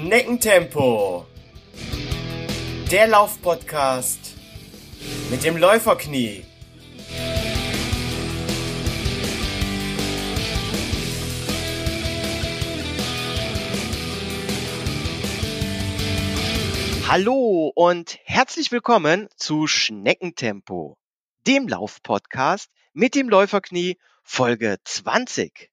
Schneckentempo. Der Laufpodcast mit dem Läuferknie. Hallo und herzlich willkommen zu Schneckentempo, dem Laufpodcast mit dem Läuferknie Folge 20.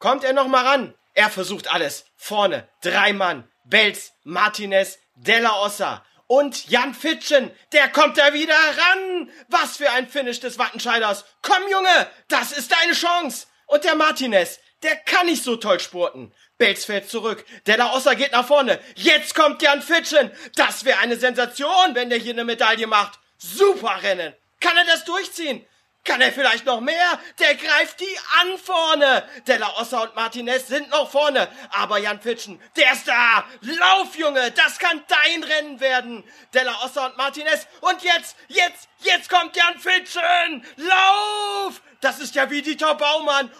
Kommt er noch mal ran? Er versucht alles. Vorne drei Mann. Belz, Martinez, Della Ossa und Jan Fitschen. Der kommt da wieder ran. Was für ein Finish des Wattenscheiders. Komm, Junge, das ist deine Chance. Und der Martinez, der kann nicht so toll spurten. Belz fällt zurück. Della Ossa geht nach vorne. Jetzt kommt Jan Fitschen. Das wäre eine Sensation, wenn der hier eine Medaille macht. Super Rennen. Kann er das durchziehen? Kann er vielleicht noch mehr? Der greift die an vorne. Della Ossa und Martinez sind noch vorne. Aber Jan Fitschen, der ist da. Lauf, Junge, das kann dein Rennen werden. Della Ossa und Martinez. Und jetzt, jetzt, jetzt kommt Jan Fitschen. Lauf! Das ist ja wie Dieter Baumann.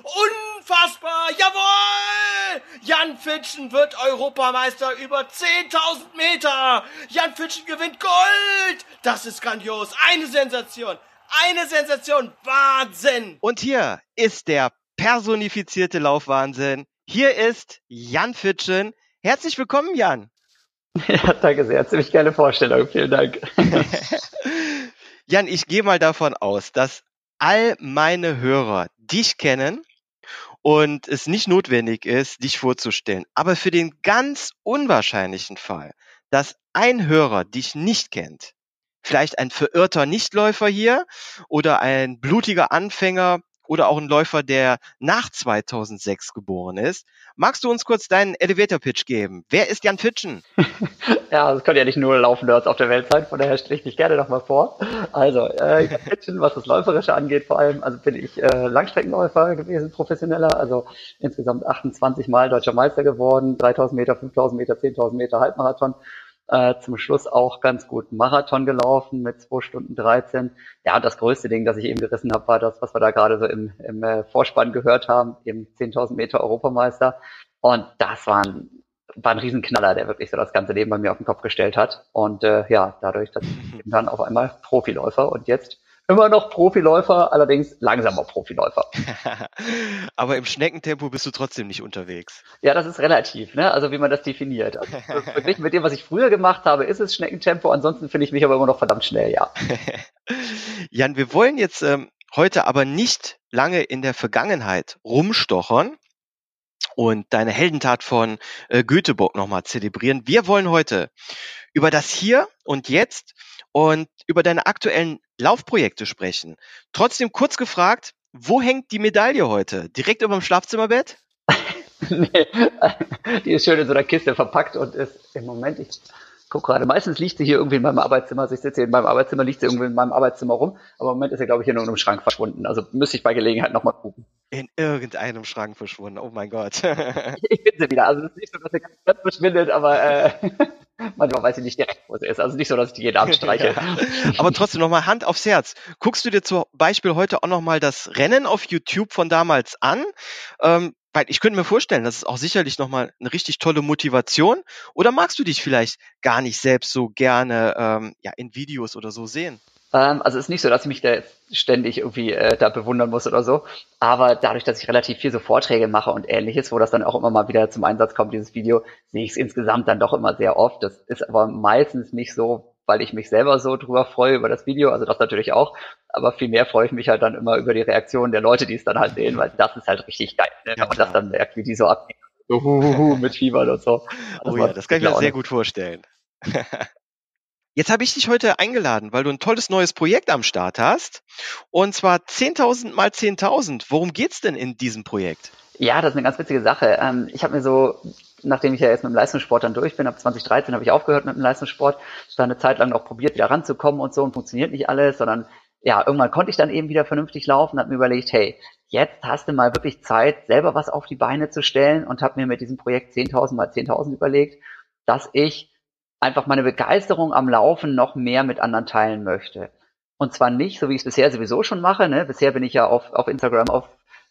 Unfassbar. Jawohl! Jan Fitschen wird Europameister über 10.000 Meter. Jan Fitschen gewinnt Gold. Das ist grandios. Eine Sensation. Eine Sensation. Wahnsinn. Und hier ist der personifizierte Laufwahnsinn. Hier ist Jan Fitschen. Herzlich willkommen, Jan. Ja, danke sehr. Ziemlich geile Vorstellung. Vielen Dank. Jan, ich gehe mal davon aus, dass all meine Hörer dich kennen und es nicht notwendig ist, dich vorzustellen. Aber für den ganz unwahrscheinlichen Fall, dass ein Hörer dich nicht kennt, vielleicht ein verirrter Nichtläufer hier oder ein blutiger Anfänger oder auch ein Läufer, der nach 2006 geboren ist. Magst du uns kurz deinen Elevator Pitch geben? Wer ist Jan Fitschen? ja, es können ja nicht nur Laufnerds auf der Welt sein, von daher stelle ich mich gerne nochmal vor. Also, äh, Jan Fitschen, was das Läuferische angeht vor allem, also bin ich äh, Langstreckenläufer gewesen, professioneller, also insgesamt 28 Mal deutscher Meister geworden, 3000 Meter, 5000 Meter, 10.000 Meter Halbmarathon äh, zum Schluss auch ganz gut Marathon gelaufen mit 2 Stunden 13. Ja, das größte Ding, das ich eben gerissen habe, war das, was wir da gerade so im, im äh, Vorspann gehört haben, eben 10.000 Meter Europameister. Und das war ein, war ein Riesenknaller, der wirklich so das ganze Leben bei mir auf den Kopf gestellt hat. Und äh, ja, dadurch, dass ich dann auf einmal Profiläufer und jetzt immer noch Profiläufer, allerdings langsamer Profiläufer. Aber im Schneckentempo bist du trotzdem nicht unterwegs. Ja, das ist relativ, ne? Also wie man das definiert. Also, verglichen mit dem, was ich früher gemacht habe, ist es Schneckentempo. Ansonsten finde ich mich aber immer noch verdammt schnell, ja. Jan, wir wollen jetzt ähm, heute aber nicht lange in der Vergangenheit rumstochern und deine Heldentat von äh, Göteborg nochmal zelebrieren. Wir wollen heute über das Hier und Jetzt und über deine aktuellen Laufprojekte sprechen. Trotzdem kurz gefragt, wo hängt die Medaille heute? Direkt über dem Schlafzimmerbett? nee, die ist schön in so einer Kiste verpackt und ist im Moment, ich guck gerade, meistens liegt sie hier irgendwie in meinem Arbeitszimmer. Also ich sitze hier in meinem Arbeitszimmer, liegt sie irgendwie in meinem Arbeitszimmer rum. Aber im Moment ist sie, glaube ich, hier nur in einem Schrank verschwunden. Also müsste ich bei Gelegenheit nochmal gucken. In irgendeinem Schrank verschwunden. Oh mein Gott. ich, ich finde sie wieder. Also es ist nicht so, dass sie ganz verschwindet, aber äh, manchmal weiß ich nicht direkt, wo sie ist. Also nicht so, dass ich die jeden Abend streiche. aber trotzdem nochmal Hand aufs Herz. Guckst du dir zum Beispiel heute auch nochmal das Rennen auf YouTube von damals an? Ähm, weil ich könnte mir vorstellen, das ist auch sicherlich nochmal eine richtig tolle Motivation. Oder magst du dich vielleicht gar nicht selbst so gerne ähm, ja, in Videos oder so sehen? Ähm, also es ist nicht so, dass ich mich da ständig irgendwie äh, da bewundern muss oder so. Aber dadurch, dass ich relativ viel so Vorträge mache und ähnliches, wo das dann auch immer mal wieder zum Einsatz kommt, dieses Video, sehe ich es insgesamt dann doch immer sehr oft. Das ist aber meistens nicht so weil ich mich selber so drüber freue über das Video, also das natürlich auch, aber vielmehr freue ich mich halt dann immer über die Reaktionen der Leute, die es dann halt sehen, weil das ist halt richtig geil, ne? wenn man das dann merkt, wie die so abgehen. So huhuhu, mit Fiebern und so. Das oh ja, das kann ich mir sehr gut vorstellen. Jetzt habe ich dich heute eingeladen, weil du ein tolles neues Projekt am Start hast. Und zwar 10.000 mal 10.000. Worum geht's denn in diesem Projekt? Ja, das ist eine ganz witzige Sache. Ähm, ich habe mir so nachdem ich ja jetzt mit dem Leistungssport dann durch bin, ab 2013 habe ich aufgehört mit dem Leistungssport, da eine Zeit lang auch probiert, wieder ranzukommen und so und funktioniert nicht alles, sondern ja, irgendwann konnte ich dann eben wieder vernünftig laufen, habe mir überlegt, hey, jetzt hast du mal wirklich Zeit, selber was auf die Beine zu stellen und habe mir mit diesem Projekt 10.000 mal 10.000 überlegt, dass ich einfach meine Begeisterung am Laufen noch mehr mit anderen teilen möchte. Und zwar nicht, so wie ich es bisher sowieso schon mache. Ne? Bisher bin ich ja auf, auf Instagram, auf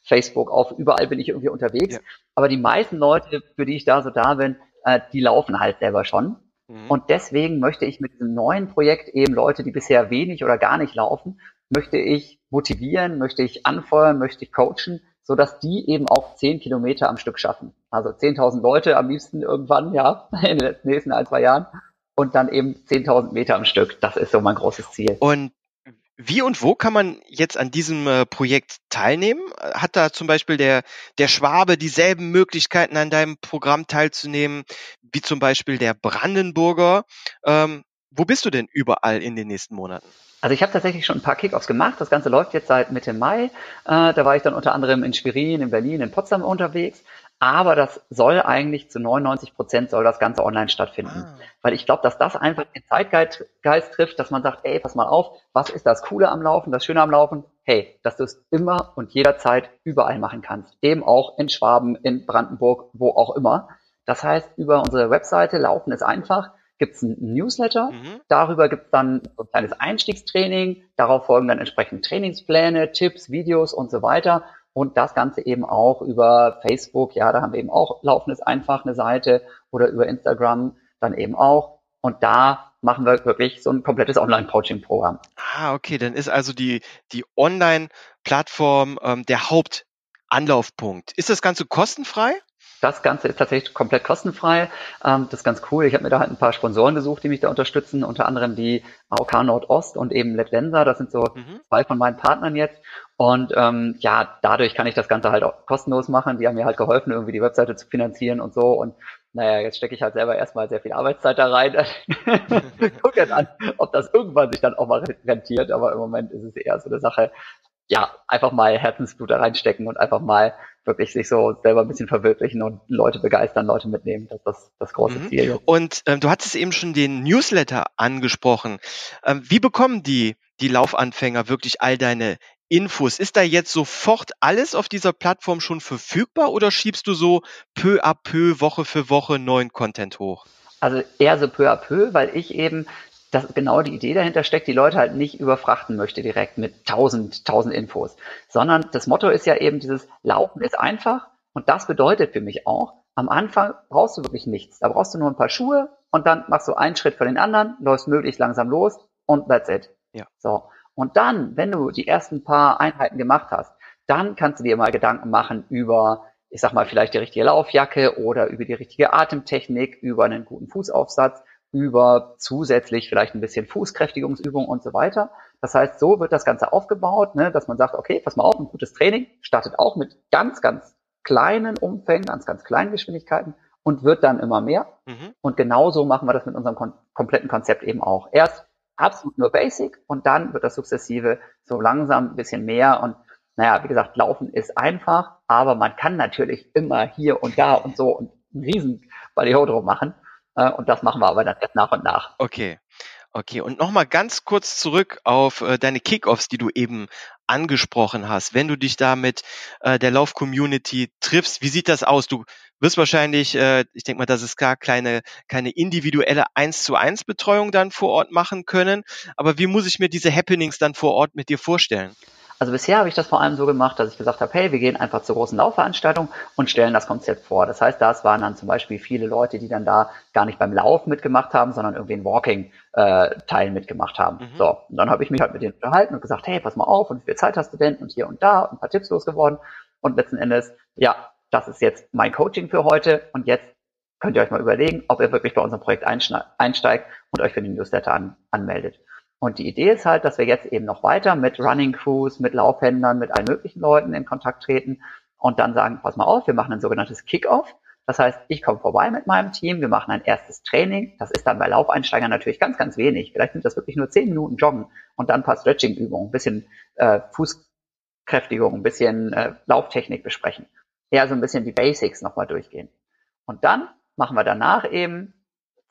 Facebook, auf überall bin ich irgendwie unterwegs. Ja. Aber die meisten Leute, für die ich da so da bin, äh, die laufen halt selber schon. Mhm. Und deswegen möchte ich mit diesem neuen Projekt eben Leute, die bisher wenig oder gar nicht laufen, möchte ich motivieren, möchte ich anfeuern, möchte ich coachen, so dass die eben auch zehn Kilometer am Stück schaffen. Also 10.000 Leute am liebsten irgendwann, ja, in den nächsten ein, zwei Jahren. Und dann eben 10.000 Meter am Stück. Das ist so mein großes Ziel. Und wie und wo kann man jetzt an diesem äh, Projekt teilnehmen? Hat da zum Beispiel der, der Schwabe dieselben Möglichkeiten, an deinem Programm teilzunehmen, wie zum Beispiel der Brandenburger? Ähm, wo bist du denn überall in den nächsten Monaten? Also ich habe tatsächlich schon ein paar Kickoffs gemacht. Das Ganze läuft jetzt seit Mitte Mai. Äh, da war ich dann unter anderem in Schwerin, in Berlin, in Potsdam unterwegs. Aber das soll eigentlich zu 99 Prozent soll das Ganze online stattfinden. Ah. Weil ich glaube, dass das einfach den Zeitgeist trifft, dass man sagt, ey, pass mal auf, was ist das Coole am Laufen, das Schöne am Laufen? Hey, dass du es immer und jederzeit überall machen kannst. Eben auch in Schwaben, in Brandenburg, wo auch immer. Das heißt, über unsere Webseite Laufen ist einfach gibt es ein Newsletter. Mhm. Darüber gibt es dann ein kleines Einstiegstraining. Darauf folgen dann entsprechend Trainingspläne, Tipps, Videos und so weiter. Und das Ganze eben auch über Facebook. Ja, da haben wir eben auch laufendes einfach eine Seite oder über Instagram dann eben auch. Und da machen wir wirklich so ein komplettes Online-Coaching-Programm. Ah, okay. Dann ist also die, die Online-Plattform ähm, der Hauptanlaufpunkt. Ist das Ganze kostenfrei? Das Ganze ist tatsächlich komplett kostenfrei. Ähm, das ist ganz cool. Ich habe mir da halt ein paar Sponsoren gesucht, die mich da unterstützen, unter anderem die AOK Nordost und eben Letlensa. Das sind so mhm. zwei von meinen Partnern jetzt. Und ähm, ja, dadurch kann ich das Ganze halt auch kostenlos machen. Die haben mir halt geholfen, irgendwie die Webseite zu finanzieren und so. Und naja, jetzt stecke ich halt selber erstmal sehr viel Arbeitszeit da rein. Gucken dann, ob das irgendwann sich dann auch mal rentiert. Aber im Moment ist es eher so eine Sache, ja, einfach mal Herzensblut da reinstecken und einfach mal wirklich sich so selber ein bisschen verwirklichen und Leute begeistern, Leute mitnehmen. Das ist das, das große mhm. Ziel. Und ähm, du hattest eben schon den Newsletter angesprochen. Ähm, wie bekommen die, die Laufanfänger wirklich all deine Infos? Ist da jetzt sofort alles auf dieser Plattform schon verfügbar oder schiebst du so peu à peu, Woche für Woche neuen Content hoch? Also eher so peu à peu, weil ich eben dass genau die Idee dahinter steckt, die Leute halt nicht überfrachten möchte direkt mit tausend, tausend Infos, sondern das Motto ist ja eben dieses Laufen ist einfach und das bedeutet für mich auch, am Anfang brauchst du wirklich nichts. Da brauchst du nur ein paar Schuhe und dann machst du einen Schritt für den anderen, läufst möglichst langsam los und that's it. Ja. So. Und dann, wenn du die ersten paar Einheiten gemacht hast, dann kannst du dir mal Gedanken machen über, ich sag mal, vielleicht die richtige Laufjacke oder über die richtige Atemtechnik, über einen guten Fußaufsatz über zusätzlich vielleicht ein bisschen Fußkräftigungsübung und so weiter. Das heißt, so wird das Ganze aufgebaut, ne, dass man sagt, okay, pass mal auf, ein gutes Training startet auch mit ganz, ganz kleinen Umfängen, ganz, ganz kleinen Geschwindigkeiten und wird dann immer mehr. Mhm. Und genauso machen wir das mit unserem kom kompletten Konzept eben auch. Erst absolut nur Basic und dann wird das sukzessive so langsam ein bisschen mehr und naja, wie gesagt, Laufen ist einfach, aber man kann natürlich immer hier und da und so und einen riesen Ballyho machen. Äh, und das machen wir aber dann erst nach und nach. Okay. Okay, und nochmal ganz kurz zurück auf äh, deine Kickoffs, die du eben angesprochen hast. Wenn du dich da mit äh, der Lauf-Community triffst, wie sieht das aus? Du wirst wahrscheinlich, äh, ich denke mal, das ist gar kleine, keine individuelle 1 zu 1 Betreuung dann vor Ort machen können. Aber wie muss ich mir diese Happenings dann vor Ort mit dir vorstellen? Also bisher habe ich das vor allem so gemacht, dass ich gesagt habe, hey, wir gehen einfach zur großen Laufveranstaltung und stellen das Konzept vor. Das heißt, das waren dann zum Beispiel viele Leute, die dann da gar nicht beim Lauf mitgemacht haben, sondern irgendwie einen Walking-Teil äh, mitgemacht haben. Mhm. So, und dann habe ich mich halt mit denen unterhalten und gesagt, hey, pass mal auf, und wie viel Zeit hast du denn? Und hier und da und ein paar Tipps losgeworden. Und letzten Endes, ja, das ist jetzt mein Coaching für heute und jetzt könnt ihr euch mal überlegen, ob ihr wirklich bei unserem Projekt einsteigt und euch für den Newsletter an, anmeldet. Und die Idee ist halt, dass wir jetzt eben noch weiter mit Running Crews, mit Laufhändlern, mit allen möglichen Leuten in Kontakt treten und dann sagen, pass mal auf, wir machen ein sogenanntes Kick-Off. Das heißt, ich komme vorbei mit meinem Team, wir machen ein erstes Training. Das ist dann bei Laufeinsteigern natürlich ganz, ganz wenig. Vielleicht sind das wirklich nur zehn Minuten Joggen und dann ein paar Stretching-Übungen, ein bisschen äh, Fußkräftigung, ein bisschen äh, Lauftechnik besprechen. Eher so ein bisschen die Basics nochmal durchgehen. Und dann machen wir danach eben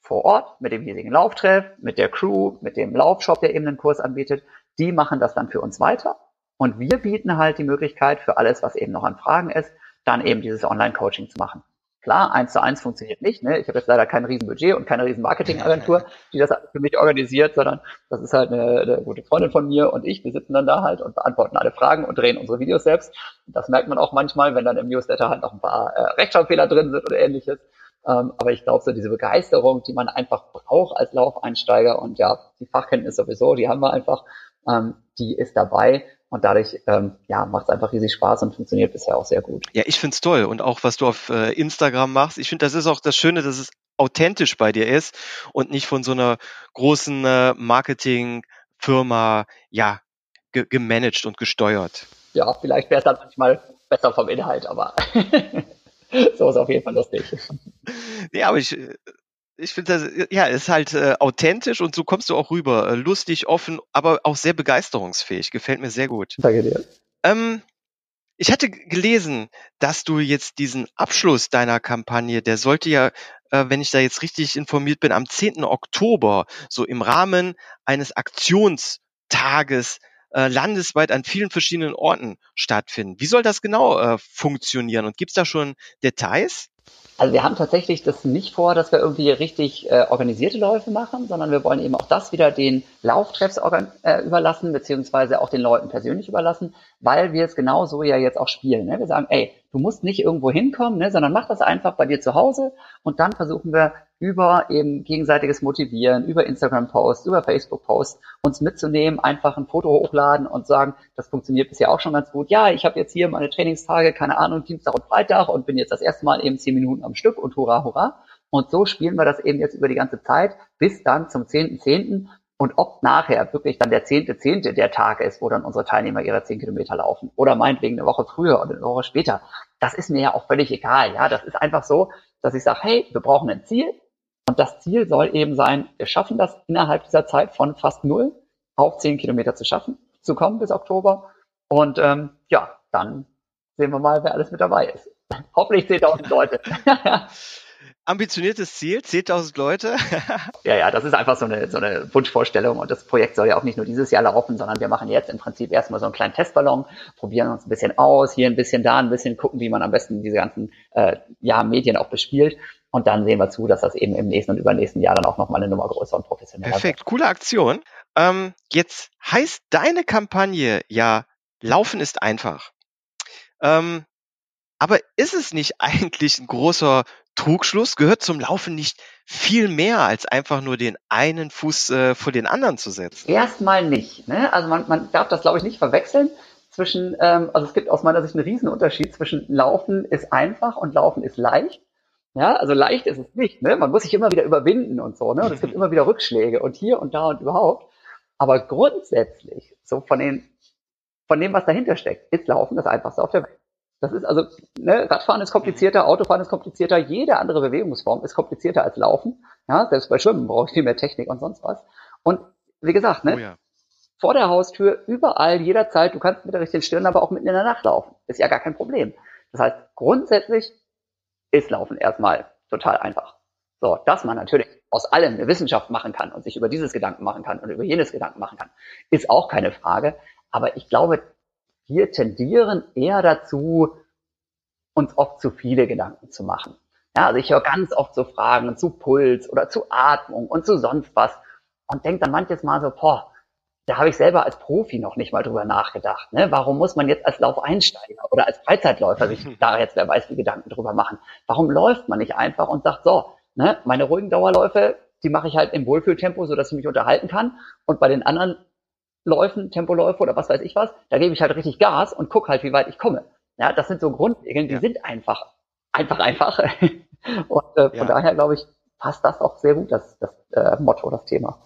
vor Ort mit dem hiesigen Lauftreff, mit der Crew, mit dem Laufshop, der eben einen Kurs anbietet. Die machen das dann für uns weiter. Und wir bieten halt die Möglichkeit für alles, was eben noch an Fragen ist, dann eben dieses Online-Coaching zu machen. Klar, eins zu eins funktioniert nicht. Ne? Ich habe jetzt leider kein Riesenbudget und keine riesen Marketingagentur, die das für mich organisiert, sondern das ist halt eine, eine, gute Freundin von mir und ich. Wir sitzen dann da halt und beantworten alle Fragen und drehen unsere Videos selbst. Das merkt man auch manchmal, wenn dann im Newsletter halt noch ein paar äh, Rechtschreibfehler drin sind oder ähnliches. Ähm, aber ich glaube, so diese Begeisterung, die man einfach braucht als Laufeinsteiger und ja, die Fachkenntnis sowieso, die haben wir einfach, ähm, die ist dabei. Und dadurch ähm, ja, macht es einfach riesig Spaß und funktioniert bisher auch sehr gut. Ja, ich find's toll. Und auch was du auf äh, Instagram machst. Ich finde, das ist auch das Schöne, dass es authentisch bei dir ist und nicht von so einer großen äh, Marketingfirma ja, ge gemanagt und gesteuert. Ja, vielleicht wäre es dann manchmal besser vom Inhalt, aber so ist auf jeden Fall lustig. Ja, aber ich, äh, ich finde das, ja, ist halt äh, authentisch und so kommst du auch rüber. Äh, lustig, offen, aber auch sehr begeisterungsfähig. Gefällt mir sehr gut. Danke dir. Ähm, ich hatte gelesen, dass du jetzt diesen Abschluss deiner Kampagne, der sollte ja, äh, wenn ich da jetzt richtig informiert bin, am 10. Oktober so im Rahmen eines Aktionstages äh, landesweit an vielen verschiedenen Orten stattfinden. Wie soll das genau äh, funktionieren und gibt es da schon Details? Also wir haben tatsächlich das nicht vor, dass wir irgendwie richtig äh, organisierte Läufe machen, sondern wir wollen eben auch das wieder den Lauftreffs äh, überlassen, beziehungsweise auch den Leuten persönlich überlassen, weil wir es genauso ja jetzt auch spielen. Ne? Wir sagen, ey, du musst nicht irgendwo hinkommen, ne, sondern mach das einfach bei dir zu Hause und dann versuchen wir über eben gegenseitiges Motivieren, über Instagram-Posts, über Facebook-Posts uns mitzunehmen, einfach ein Foto hochladen und sagen, das funktioniert bisher auch schon ganz gut. Ja, ich habe jetzt hier meine Trainingstage, keine Ahnung, Dienstag und Freitag und bin jetzt das erste Mal eben zehn Minuten am Stück und hurra, hurra. Und so spielen wir das eben jetzt über die ganze Zeit bis dann zum 10.10. .10. Und ob nachher wirklich dann der 10.10. Zehnte der Tag ist, wo dann unsere Teilnehmer ihre 10 Kilometer laufen oder meinetwegen eine Woche früher oder eine Woche später, das ist mir ja auch völlig egal. Ja, das ist einfach so, dass ich sage, hey, wir brauchen ein Ziel, und das Ziel soll eben sein, wir schaffen das innerhalb dieser Zeit von fast null auf zehn Kilometer zu schaffen, zu kommen bis Oktober. Und ähm, ja, dann sehen wir mal, wer alles mit dabei ist. Hoffentlich 10.000 Leute. Ambitioniertes Ziel, 10.000 Leute. ja, ja, das ist einfach so eine, so eine Wunschvorstellung und das Projekt soll ja auch nicht nur dieses Jahr laufen, sondern wir machen jetzt im Prinzip erstmal so einen kleinen Testballon, probieren uns ein bisschen aus, hier ein bisschen, da ein bisschen, gucken, wie man am besten diese ganzen äh, ja, Medien auch bespielt und dann sehen wir zu, dass das eben im nächsten und übernächsten Jahr dann auch nochmal eine Nummer größer und professioneller wird. Perfekt, coole Aktion. Ähm, jetzt heißt deine Kampagne ja, Laufen ist einfach. Ähm, aber ist es nicht eigentlich ein großer Trugschluss? Gehört zum Laufen nicht viel mehr als einfach nur den einen Fuß äh, vor den anderen zu setzen? Erstmal nicht. Ne? Also man, man darf das, glaube ich, nicht verwechseln zwischen, ähm, also es gibt aus meiner Sicht einen riesen Unterschied zwischen Laufen ist einfach und Laufen ist leicht. Ja, also leicht ist es nicht. Ne? Man muss sich immer wieder überwinden und so. Ne? Und es gibt immer wieder Rückschläge und hier und da und überhaupt. Aber grundsätzlich, so von den, von dem, was dahinter steckt, ist Laufen das einfachste auf der Welt. Das ist also, ne, Radfahren ist komplizierter, Autofahren ist komplizierter, jede andere Bewegungsform ist komplizierter als Laufen. Ja, selbst bei Schwimmen brauche ich viel mehr Technik und sonst was. Und wie gesagt, ne, oh ja. vor der Haustür, überall, jederzeit, du kannst mit der richtigen Stirn aber auch mitten in der Nacht laufen. Ist ja gar kein Problem. Das heißt, grundsätzlich ist Laufen erstmal total einfach. So, dass man natürlich aus allem eine Wissenschaft machen kann und sich über dieses Gedanken machen kann und über jenes Gedanken machen kann, ist auch keine Frage. Aber ich glaube, wir tendieren eher dazu, uns oft zu viele Gedanken zu machen. Ja, also ich höre ganz oft so Fragen zu Puls oder zu Atmung und zu sonst was und denke dann manches Mal so, boah, da habe ich selber als Profi noch nicht mal drüber nachgedacht. Ne? Warum muss man jetzt als Laufeinsteiger oder als Freizeitläufer sich da jetzt wer weiß wie Gedanken drüber machen? Warum läuft man nicht einfach und sagt, so, ne, meine ruhigen Dauerläufe, die mache ich halt im Wohlfühltempo, so dass ich mich unterhalten kann. Und bei den anderen Läufen, Tempoläufe oder was weiß ich was, da gebe ich halt richtig Gas und guck halt, wie weit ich komme. Ja, das sind so Grundregeln, die ja. sind einfach, einfach, einfach. und äh, von ja. daher glaube ich, passt das auch sehr gut, das, das äh, Motto, das Thema.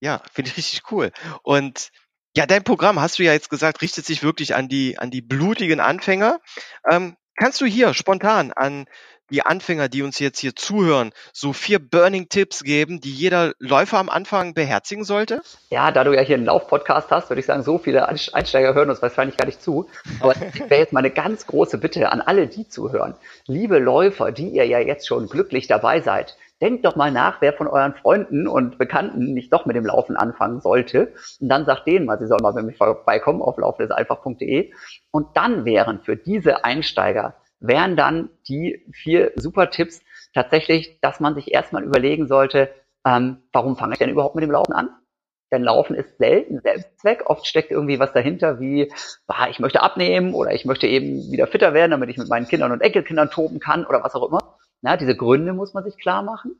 Ja, finde ich richtig cool. Und ja, dein Programm, hast du ja jetzt gesagt, richtet sich wirklich an die, an die blutigen Anfänger. Ähm, kannst du hier spontan an die Anfänger, die uns jetzt hier zuhören, so vier Burning-Tipps geben, die jeder Läufer am Anfang beherzigen sollte? Ja, da du ja hier einen Lauf-Podcast hast, würde ich sagen, so viele Einsteiger hören uns wahrscheinlich gar nicht zu. Aber wäre jetzt mal eine ganz große Bitte an alle, die zuhören. Liebe Läufer, die ihr ja jetzt schon glücklich dabei seid, denkt doch mal nach, wer von euren Freunden und Bekannten nicht doch mit dem Laufen anfangen sollte. Und dann sagt denen mal, sie sollen mal bei mir vorbeikommen auf laufendesalfach.de. Und dann wären für diese Einsteiger, wären dann die vier super Tipps tatsächlich, dass man sich erstmal überlegen sollte, ähm, warum fange ich denn überhaupt mit dem Laufen an? Denn Laufen ist selten Selbstzweck. Oft steckt irgendwie was dahinter wie, ah, ich möchte abnehmen oder ich möchte eben wieder fitter werden, damit ich mit meinen Kindern und Enkelkindern toben kann oder was auch immer. Ja, diese Gründe muss man sich klar machen.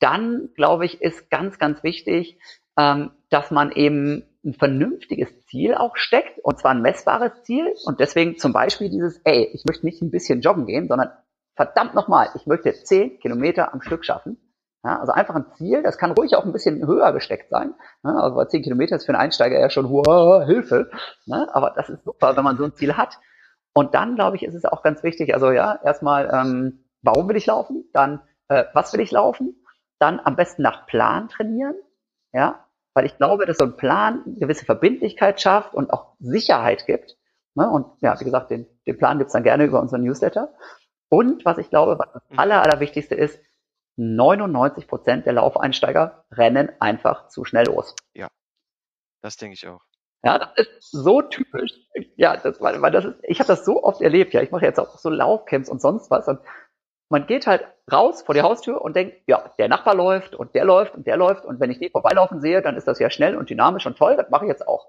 Dann, glaube ich, ist ganz, ganz wichtig, ähm, dass man eben ein vernünftiges Ziel auch steckt, und zwar ein messbares Ziel. Und deswegen zum Beispiel dieses, ey, ich möchte nicht ein bisschen joggen gehen, sondern verdammt nochmal, ich möchte zehn Kilometer am Stück schaffen. Ja, also einfach ein Ziel, das kann ruhig auch ein bisschen höher gesteckt sein. Ja, also bei zehn Kilometer ist für einen Einsteiger ja schon hohe Hilfe. Ja, aber das ist super, wenn man so ein Ziel hat. Und dann, glaube ich, ist es auch ganz wichtig, also ja, erstmal, ähm, warum will ich laufen? Dann, äh, was will ich laufen? Dann am besten nach Plan trainieren. Ja, weil ich glaube, dass so ein Plan eine gewisse Verbindlichkeit schafft und auch Sicherheit gibt. Ne? Und ja, wie gesagt, den, den Plan gibt's dann gerne über unseren Newsletter. Und was ich glaube, was das aller, allerwichtigste ist, 99 Prozent der Laufeinsteiger rennen einfach zu schnell los. Ja, das denke ich auch. Ja, das ist so typisch. Ja, das, weil, weil das ist, ich habe das so oft erlebt. Ja, ich mache jetzt auch so Laufcamps und sonst was. Und man geht halt raus vor die Haustür und denkt, ja, der Nachbar läuft und der läuft und der läuft und wenn ich den vorbeilaufen sehe, dann ist das ja schnell und dynamisch und toll, das mache ich jetzt auch.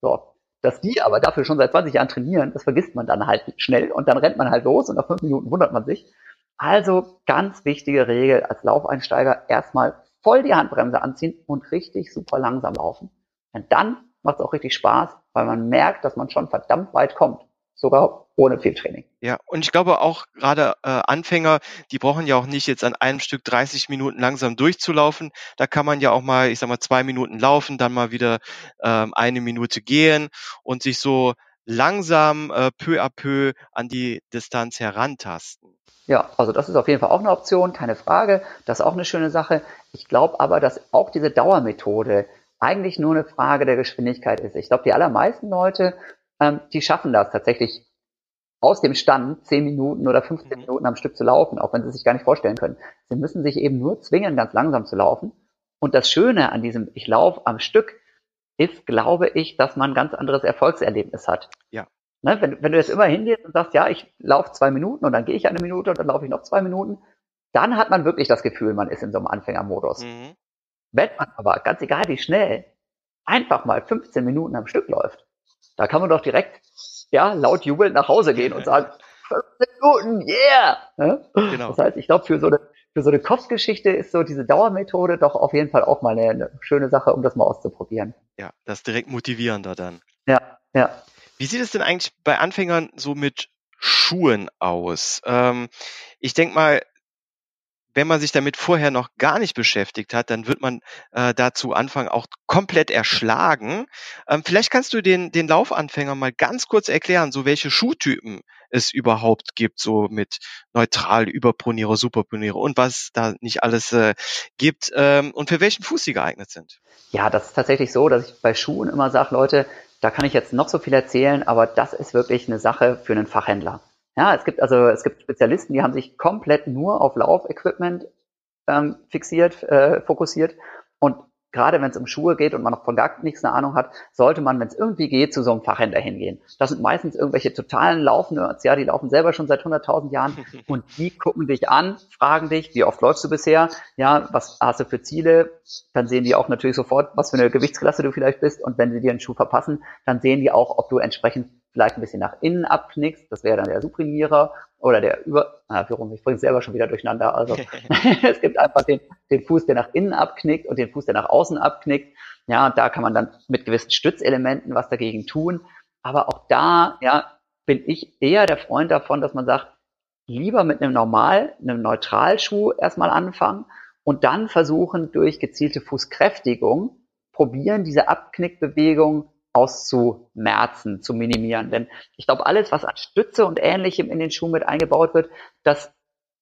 So. Dass die aber dafür schon seit 20 Jahren trainieren, das vergisst man dann halt schnell und dann rennt man halt los und nach fünf Minuten wundert man sich. Also ganz wichtige Regel als Laufeinsteiger erstmal voll die Handbremse anziehen und richtig super langsam laufen. Und dann macht es auch richtig Spaß, weil man merkt, dass man schon verdammt weit kommt sogar ohne viel Training. Ja, und ich glaube auch gerade äh, Anfänger, die brauchen ja auch nicht jetzt an einem Stück 30 Minuten langsam durchzulaufen. Da kann man ja auch mal, ich sag mal, zwei Minuten laufen, dann mal wieder ähm, eine Minute gehen und sich so langsam äh, peu à peu an die Distanz herantasten. Ja, also das ist auf jeden Fall auch eine Option, keine Frage. Das ist auch eine schöne Sache. Ich glaube aber, dass auch diese Dauermethode eigentlich nur eine Frage der Geschwindigkeit ist. Ich glaube, die allermeisten Leute ähm, die schaffen das tatsächlich aus dem Stand 10 Minuten oder 15 mhm. Minuten am Stück zu laufen, auch wenn sie sich gar nicht vorstellen können. Sie müssen sich eben nur zwingen, ganz langsam zu laufen. Und das Schöne an diesem Ich laufe am Stück ist, glaube ich, dass man ein ganz anderes Erfolgserlebnis hat. Ja. Ne, wenn, wenn du jetzt immer hingehst und sagst, ja, ich laufe zwei Minuten und dann gehe ich eine Minute und dann laufe ich noch zwei Minuten, dann hat man wirklich das Gefühl, man ist in so einem Anfängermodus. Mhm. Wenn man aber, ganz egal wie schnell, einfach mal 15 Minuten am Stück läuft, da kann man doch direkt, ja, laut jubelnd nach Hause gehen und sagen, 15 Minuten, yeah! Ja? Genau. Das heißt, ich glaube, für so eine, für so eine Kopfgeschichte ist so diese Dauermethode doch auf jeden Fall auch mal eine, eine schöne Sache, um das mal auszuprobieren. Ja, das ist direkt motivierender dann. Ja, ja. Wie sieht es denn eigentlich bei Anfängern so mit Schuhen aus? Ähm, ich denke mal, wenn man sich damit vorher noch gar nicht beschäftigt hat, dann wird man äh, dazu anfangen auch komplett erschlagen. Ähm, vielleicht kannst du den, den Laufanfänger mal ganz kurz erklären, so welche Schuhtypen es überhaupt gibt, so mit neutral, Überponiere, Superponiere und was da nicht alles äh, gibt ähm, und für welchen Fuß sie geeignet sind. Ja, das ist tatsächlich so, dass ich bei Schuhen immer sage, Leute, da kann ich jetzt noch so viel erzählen, aber das ist wirklich eine Sache für einen Fachhändler. Ja, es gibt also es gibt Spezialisten, die haben sich komplett nur auf Laufequipment ähm, fixiert, äh, fokussiert. Und gerade wenn es um Schuhe geht und man noch von gar nichts eine Ahnung hat, sollte man, wenn es irgendwie geht, zu so einem Fachhändler hingehen. Das sind meistens irgendwelche totalen Laufnerds, ja, die laufen selber schon seit 100.000 Jahren und die gucken dich an, fragen dich, wie oft läufst du bisher, ja, was hast du für Ziele, dann sehen die auch natürlich sofort, was für eine Gewichtsklasse du vielleicht bist. Und wenn sie dir einen Schuh verpassen, dann sehen die auch, ob du entsprechend vielleicht ein bisschen nach innen abknickst, das wäre dann der Suprimierer oder der über, ah, warum, ich bringe selber schon wieder durcheinander, also es gibt einfach den, den Fuß, der nach innen abknickt und den Fuß, der nach außen abknickt, ja, da kann man dann mit gewissen Stützelementen was dagegen tun, aber auch da, ja, bin ich eher der Freund davon, dass man sagt, lieber mit einem normal, einem Neutralschuh erstmal anfangen und dann versuchen durch gezielte Fußkräftigung probieren, diese Abknickbewegung auszumerzen, zu minimieren. Denn ich glaube, alles, was an Stütze und Ähnlichem in den Schuh mit eingebaut wird, das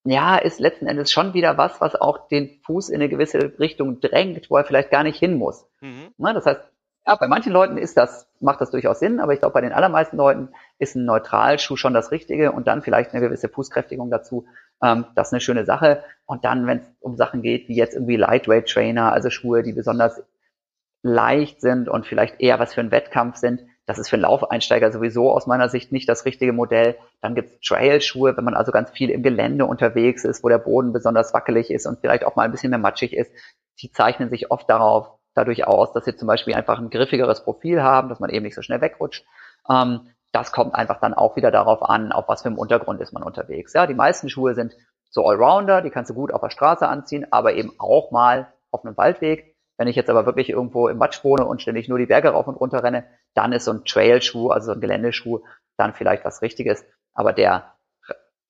ja, ist letzten Endes schon wieder was, was auch den Fuß in eine gewisse Richtung drängt, wo er vielleicht gar nicht hin muss. Mhm. Na, das heißt, ja, bei manchen Leuten ist das, macht das durchaus Sinn, aber ich glaube, bei den allermeisten Leuten ist ein Neutralschuh schon das Richtige und dann vielleicht eine gewisse Fußkräftigung dazu. Ähm, das ist eine schöne Sache. Und dann, wenn es um Sachen geht, wie jetzt irgendwie Lightweight Trainer, also Schuhe, die besonders leicht sind und vielleicht eher was für einen Wettkampf sind. Das ist für einen Laufeinsteiger sowieso aus meiner Sicht nicht das richtige Modell. Dann gibt's Trail-Schuhe, wenn man also ganz viel im Gelände unterwegs ist, wo der Boden besonders wackelig ist und vielleicht auch mal ein bisschen mehr matschig ist. Die zeichnen sich oft darauf, dadurch aus, dass sie zum Beispiel einfach ein griffigeres Profil haben, dass man eben nicht so schnell wegrutscht. Ähm, das kommt einfach dann auch wieder darauf an, auf was für einem Untergrund ist man unterwegs. Ja, die meisten Schuhe sind so Allrounder, die kannst du gut auf der Straße anziehen, aber eben auch mal auf einem Waldweg. Wenn ich jetzt aber wirklich irgendwo im Matsch wohne und ständig nur die Berge rauf und runter renne, dann ist so ein Trailschuh, also so ein Geländeschuh, dann vielleicht was Richtiges. Aber der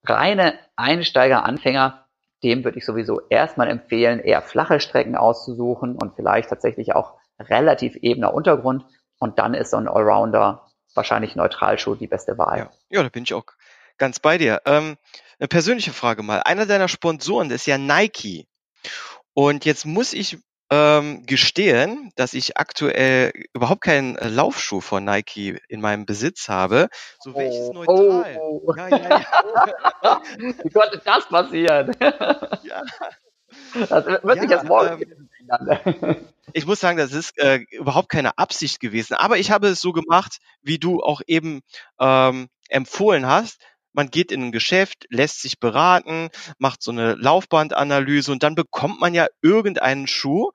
reine Einsteiger-Anfänger, dem würde ich sowieso erstmal empfehlen, eher flache Strecken auszusuchen und vielleicht tatsächlich auch relativ ebener Untergrund. Und dann ist so ein Allrounder wahrscheinlich Neutralschuh die beste Wahl. Ja, ja da bin ich auch ganz bei dir. Ähm, eine persönliche Frage mal. Einer deiner Sponsoren ist ja Nike. Und jetzt muss ich ähm, gestehen, dass ich aktuell überhaupt keinen Laufschuh von Nike in meinem Besitz habe. So welches oh, neutral. Oh. Ja, ja, ja. Wie konnte das passieren? ja. Das wird sich jetzt morgen ähm, Ich muss sagen, das ist äh, überhaupt keine Absicht gewesen. Aber ich habe es so gemacht, wie du auch eben ähm, empfohlen hast man geht in ein Geschäft, lässt sich beraten, macht so eine Laufbandanalyse und dann bekommt man ja irgendeinen Schuh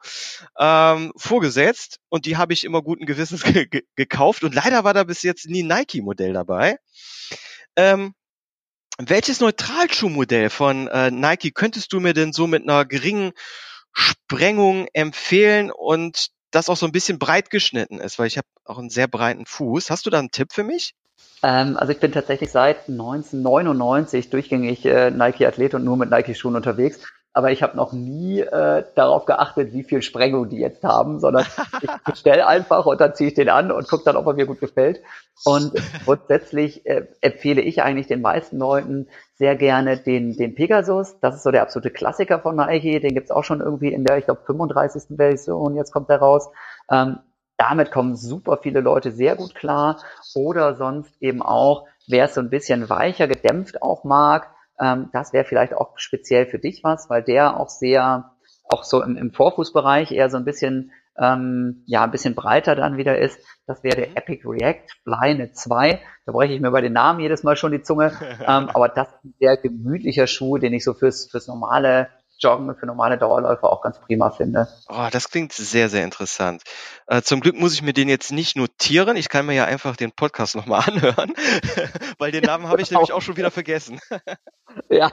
ähm, vorgesetzt und die habe ich immer guten Gewissens ge gekauft und leider war da bis jetzt nie Nike-Modell dabei. Ähm, welches Neutralschuhmodell von äh, Nike könntest du mir denn so mit einer geringen Sprengung empfehlen und das auch so ein bisschen breit geschnitten ist, weil ich habe auch einen sehr breiten Fuß. Hast du da einen Tipp für mich? Ähm, also ich bin tatsächlich seit 1999 durchgängig äh, Nike-Athlet und nur mit Nike-Schuhen unterwegs. Aber ich habe noch nie äh, darauf geachtet, wie viel Sprengung die jetzt haben, sondern ich bestelle einfach und dann ziehe ich den an und gucke dann, ob er mir gut gefällt. Und grundsätzlich äh, empfehle ich eigentlich den meisten Leuten sehr gerne den, den Pegasus. Das ist so der absolute Klassiker von Nike. Den gibt's auch schon irgendwie in der, ich glaube, 35. Version. Jetzt kommt der raus. Ähm, damit kommen super viele Leute sehr gut klar. Oder sonst eben auch, wer es so ein bisschen weicher gedämpft auch mag, ähm, das wäre vielleicht auch speziell für dich was, weil der auch sehr, auch so im, im Vorfußbereich eher so ein bisschen, ähm, ja, ein bisschen breiter dann wieder ist. Das wäre der mhm. Epic React Flynet 2. Da breche ich mir bei den Namen jedes Mal schon die Zunge. ähm, aber das ist ein sehr gemütlicher Schuh, den ich so fürs, fürs normale Joggen für normale Dauerläufer auch ganz prima finde. Oh, das klingt sehr, sehr interessant. Äh, zum Glück muss ich mir den jetzt nicht notieren. Ich kann mir ja einfach den Podcast nochmal anhören, weil den Namen habe ich nämlich auch schon wieder vergessen. ja.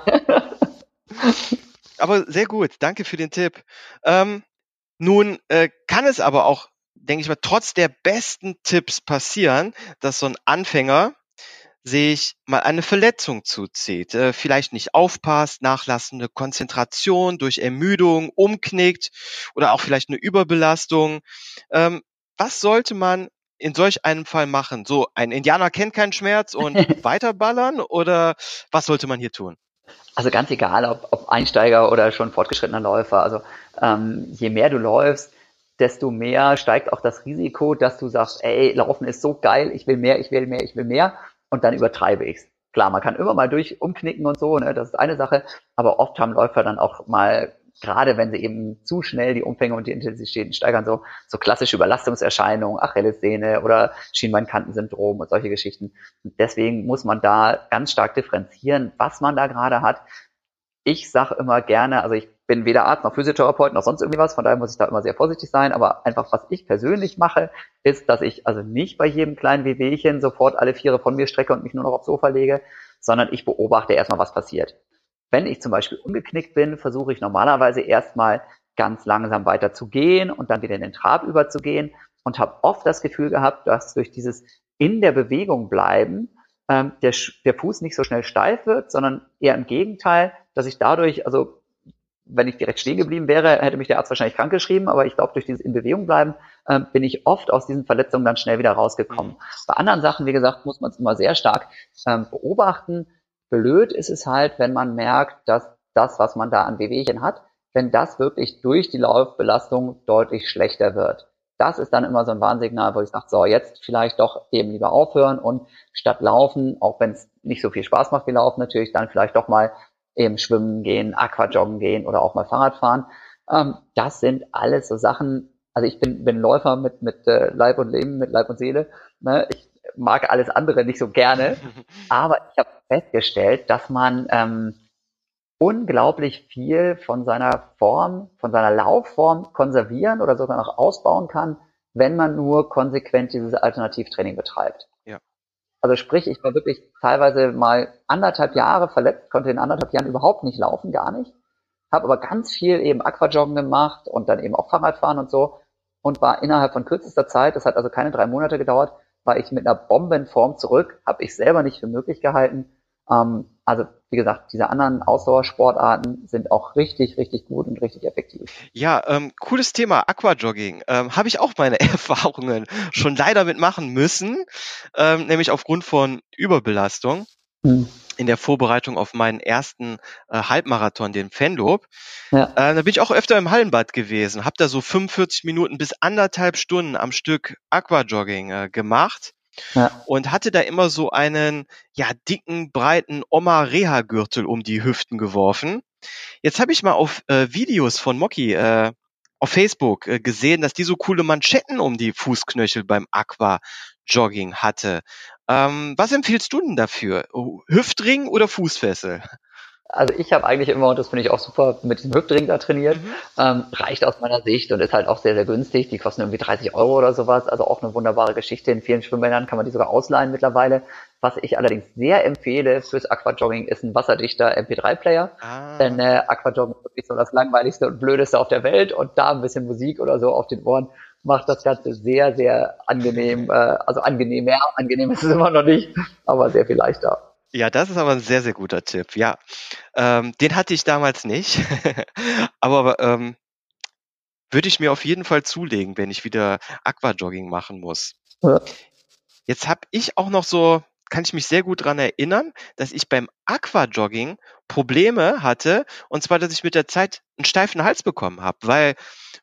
aber sehr gut. Danke für den Tipp. Ähm, nun äh, kann es aber auch, denke ich mal, trotz der besten Tipps passieren, dass so ein Anfänger sich mal eine Verletzung zuzieht, äh, vielleicht nicht aufpasst, nachlassende Konzentration durch Ermüdung umknickt oder auch vielleicht eine Überbelastung. Ähm, was sollte man in solch einem Fall machen? So, ein Indianer kennt keinen Schmerz und weiterballern oder was sollte man hier tun? Also ganz egal, ob, ob Einsteiger oder schon fortgeschrittener Läufer. Also ähm, je mehr du läufst, desto mehr steigt auch das Risiko, dass du sagst, ey, Laufen ist so geil, ich will mehr, ich will mehr, ich will mehr und dann übertreibe ich's. Klar, man kann immer mal durch umknicken und so, ne, das ist eine Sache, aber oft haben Läufer dann auch mal, gerade wenn sie eben zu schnell die Umfänge und die Intensitäten steigern, so, so klassische Überlastungserscheinungen, Achillessehne oder Schienbeinkantensyndrom und solche Geschichten. Und deswegen muss man da ganz stark differenzieren, was man da gerade hat. Ich sage immer gerne, also ich bin weder Arzt noch Physiotherapeut noch sonst irgendwie was, von daher muss ich da immer sehr vorsichtig sein, aber einfach was ich persönlich mache, ist, dass ich also nicht bei jedem kleinen Wehwehchen sofort alle Viere von mir strecke und mich nur noch aufs Sofa lege, sondern ich beobachte erstmal, was passiert. Wenn ich zum Beispiel umgeknickt bin, versuche ich normalerweise erstmal ganz langsam weiter zu gehen und dann wieder in den Trab überzugehen und habe oft das Gefühl gehabt, dass durch dieses in der Bewegung bleiben ähm, der, der Fuß nicht so schnell steif wird, sondern eher im Gegenteil, dass ich dadurch also wenn ich direkt stehen geblieben wäre, hätte mich der Arzt wahrscheinlich krank geschrieben, aber ich glaube, durch dieses in Bewegung bleiben äh, bin ich oft aus diesen Verletzungen dann schnell wieder rausgekommen. Mhm. Bei anderen Sachen, wie gesagt, muss man es immer sehr stark ähm, beobachten. Blöd ist es halt, wenn man merkt, dass das, was man da an Wehwehchen hat, wenn das wirklich durch die Laufbelastung deutlich schlechter wird. Das ist dann immer so ein Warnsignal, wo ich sage, so, jetzt vielleicht doch eben lieber aufhören und statt laufen, auch wenn es nicht so viel Spaß macht wie laufen, natürlich dann vielleicht doch mal eben schwimmen gehen, Aquajoggen gehen oder auch mal Fahrrad fahren. Ähm, das sind alles so Sachen, also ich bin, bin Läufer mit, mit äh, Leib und Leben, mit Leib und Seele. Ne? Ich mag alles andere nicht so gerne, aber ich habe festgestellt, dass man ähm, unglaublich viel von seiner Form, von seiner Laufform konservieren oder sogar noch ausbauen kann, wenn man nur konsequent dieses Alternativtraining betreibt. Also sprich, ich war wirklich teilweise mal anderthalb Jahre verletzt, konnte in anderthalb Jahren überhaupt nicht laufen, gar nicht. Habe aber ganz viel eben Aquajoggen gemacht und dann eben auch Fahrradfahren und so und war innerhalb von kürzester Zeit, das hat also keine drei Monate gedauert, war ich mit einer Bombenform zurück, habe ich selber nicht für möglich gehalten. Ähm, also wie gesagt, diese anderen Ausdauersportarten sind auch richtig, richtig gut und richtig effektiv. Ja, ähm, cooles Thema, Aquajogging. Ähm, Habe ich auch meine Erfahrungen schon leider mitmachen müssen, ähm, nämlich aufgrund von Überbelastung. Hm. In der Vorbereitung auf meinen ersten äh, Halbmarathon, den Fenlob. Ja. Äh, da bin ich auch öfter im Hallenbad gewesen, habe da so 45 Minuten bis anderthalb Stunden am Stück Aquajogging äh, gemacht. Und hatte da immer so einen, ja, dicken, breiten Oma-Reha-Gürtel um die Hüften geworfen. Jetzt habe ich mal auf äh, Videos von Moki äh, auf Facebook äh, gesehen, dass die so coole Manschetten um die Fußknöchel beim Aqua-Jogging hatte. Ähm, was empfiehlst du denn dafür? Hüftring oder Fußfessel? Also ich habe eigentlich immer, und das finde ich auch super, mit diesem Hüftring da trainiert. Mhm. Ähm, reicht aus meiner Sicht und ist halt auch sehr, sehr günstig. Die kosten irgendwie 30 Euro oder sowas. Also auch eine wunderbare Geschichte. In vielen Schwimmbädern kann man die sogar ausleihen mittlerweile. Was ich allerdings sehr empfehle fürs Aquajogging ist ein wasserdichter MP3-Player. Ah. Denn äh, Aquajogging ist wirklich so das langweiligste und blödeste auf der Welt und da ein bisschen Musik oder so auf den Ohren macht das Ganze sehr, sehr angenehm. Äh, also angenehm, ja, angenehm ist es immer noch nicht, aber sehr viel leichter. Ja, das ist aber ein sehr, sehr guter Tipp. Ja, ähm, den hatte ich damals nicht, aber ähm, würde ich mir auf jeden Fall zulegen, wenn ich wieder Aquajogging machen muss. Ja. Jetzt habe ich auch noch so, kann ich mich sehr gut dran erinnern, dass ich beim Aquajogging Probleme hatte, und zwar, dass ich mit der Zeit einen steifen Hals bekommen habe, weil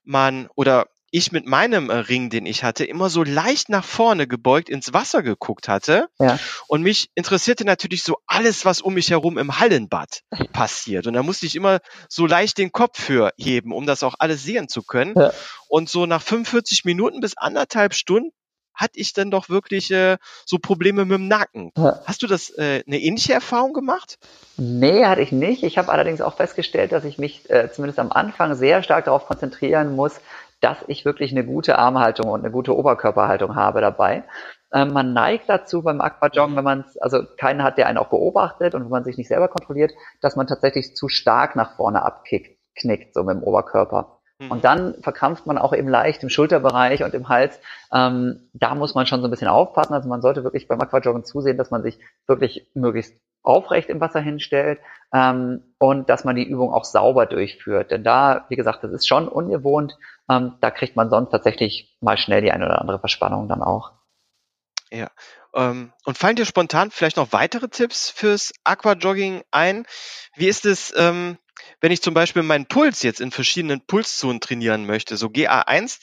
man oder ich mit meinem äh, Ring, den ich hatte, immer so leicht nach vorne gebeugt ins Wasser geguckt hatte. Ja. Und mich interessierte natürlich so alles, was um mich herum im Hallenbad passiert. Und da musste ich immer so leicht den Kopf für heben, um das auch alles sehen zu können. Ja. Und so nach 45 Minuten bis anderthalb Stunden hatte ich dann doch wirklich äh, so Probleme mit dem Nacken. Ja. Hast du das äh, eine ähnliche Erfahrung gemacht? Nee, hatte ich nicht. Ich habe allerdings auch festgestellt, dass ich mich äh, zumindest am Anfang sehr stark darauf konzentrieren muss, dass ich wirklich eine gute Armhaltung und eine gute Oberkörperhaltung habe dabei. Ähm, man neigt dazu beim Aquajoggen, wenn man also keinen hat, der einen auch beobachtet und wenn man sich nicht selber kontrolliert, dass man tatsächlich zu stark nach vorne abkickt, knickt, so mit dem Oberkörper. Mhm. Und dann verkrampft man auch eben leicht im Schulterbereich und im Hals. Ähm, da muss man schon so ein bisschen aufpassen. Also man sollte wirklich beim Aquajoggen zusehen, dass man sich wirklich möglichst aufrecht im Wasser hinstellt ähm, und dass man die Übung auch sauber durchführt. Denn da, wie gesagt, das ist schon ungewohnt. Ähm, da kriegt man sonst tatsächlich mal schnell die eine oder andere Verspannung dann auch. Ja. Ähm, und fallen dir spontan vielleicht noch weitere Tipps fürs Aquajogging ein? Wie ist es, ähm, wenn ich zum Beispiel meinen Puls jetzt in verschiedenen Pulszonen trainieren möchte? So GA1,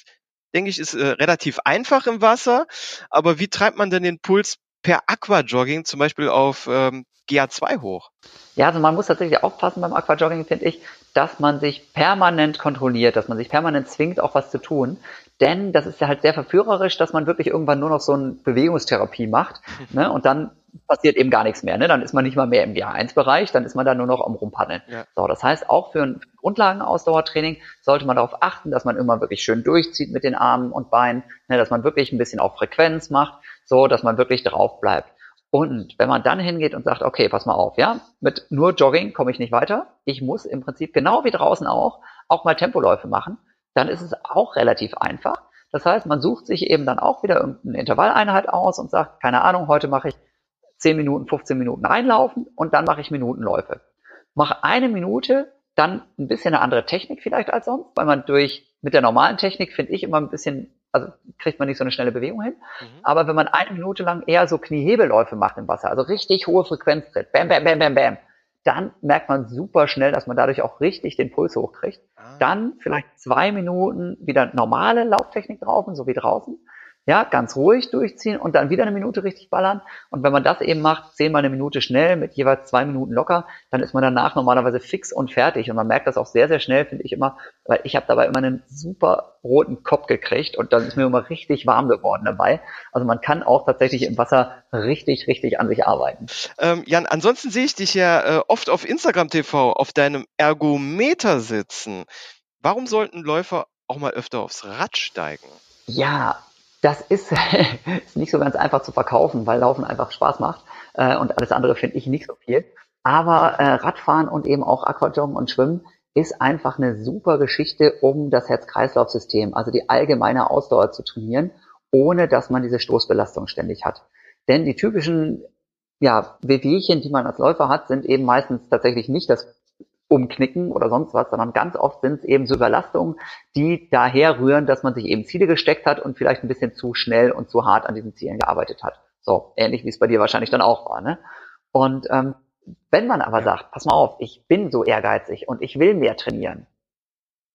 denke ich, ist äh, relativ einfach im Wasser, aber wie treibt man denn den Puls per Aquajogging zum Beispiel auf ähm, GA2 hoch? Ja, also man muss tatsächlich aufpassen beim Aquajogging, finde ich, dass man sich permanent kontrolliert, dass man sich permanent zwingt, auch was zu tun. Denn das ist ja halt sehr verführerisch, dass man wirklich irgendwann nur noch so eine Bewegungstherapie macht. Ne? Und dann passiert eben gar nichts mehr. Ne? Dann ist man nicht mal mehr im GA1-Bereich, dann ist man da nur noch am Rumpaddeln. Ja. So, das heißt, auch für ein Grundlagenausdauertraining sollte man darauf achten, dass man immer wirklich schön durchzieht mit den Armen und Beinen, ne? dass man wirklich ein bisschen auf Frequenz macht, so dass man wirklich drauf bleibt. Und wenn man dann hingeht und sagt, okay, pass mal auf, ja, mit nur Jogging komme ich nicht weiter. Ich muss im Prinzip genau wie draußen auch, auch mal Tempoläufe machen. Dann ist es auch relativ einfach. Das heißt, man sucht sich eben dann auch wieder irgendeine Intervalleinheit aus und sagt, keine Ahnung, heute mache ich 10 Minuten, 15 Minuten einlaufen und dann mache ich Minutenläufe. Mache eine Minute, dann ein bisschen eine andere Technik vielleicht als sonst, weil man durch, mit der normalen Technik finde ich immer ein bisschen also kriegt man nicht so eine schnelle Bewegung hin. Mhm. Aber wenn man eine Minute lang eher so Kniehebelläufe macht im Wasser, also richtig hohe Frequenz tritt, bam, bam, bam, bam, bam, dann merkt man super schnell, dass man dadurch auch richtig den Puls hochkriegt. Ah. Dann vielleicht zwei Minuten wieder normale Lauftechnik drauf, so wie draußen ja, ganz ruhig durchziehen und dann wieder eine Minute richtig ballern. Und wenn man das eben macht, zehnmal eine Minute schnell mit jeweils zwei Minuten locker, dann ist man danach normalerweise fix und fertig. Und man merkt das auch sehr, sehr schnell, finde ich immer, weil ich habe dabei immer einen super roten Kopf gekriegt und dann ist mir immer richtig warm geworden dabei. Also man kann auch tatsächlich im Wasser richtig, richtig an sich arbeiten. Ähm, Jan, ansonsten sehe ich dich ja äh, oft auf Instagram TV auf deinem Ergometer sitzen. Warum sollten Läufer auch mal öfter aufs Rad steigen? Ja, Das ist, ist nicht so ganz einfach zu verkaufen, weil Laufen einfach Spaß macht äh, und alles andere finde ich nicht so viel. Aber äh, Radfahren und eben auch Aquajoggen und Schwimmen ist einfach eine super Geschichte, um das Herz-Kreislauf-System, also die allgemeine Ausdauer zu trainieren, ohne dass man diese Stoßbelastung ständig hat. Denn die typischen ja, Wehwehchen, die man als Läufer hat, sind eben meistens tatsächlich nicht das Umknicken oder sonst was, sondern ganz oft sind es eben so Überlastungen, die daher rühren, dass man sich eben Ziele gesteckt hat und vielleicht ein bisschen zu schnell und zu hart an diesen Zielen gearbeitet hat. So, ähnlich wie es bei dir wahrscheinlich dann auch war. Ne? Und ähm, wenn man aber sagt, pass mal auf, ich bin so ehrgeizig und ich will mehr trainieren,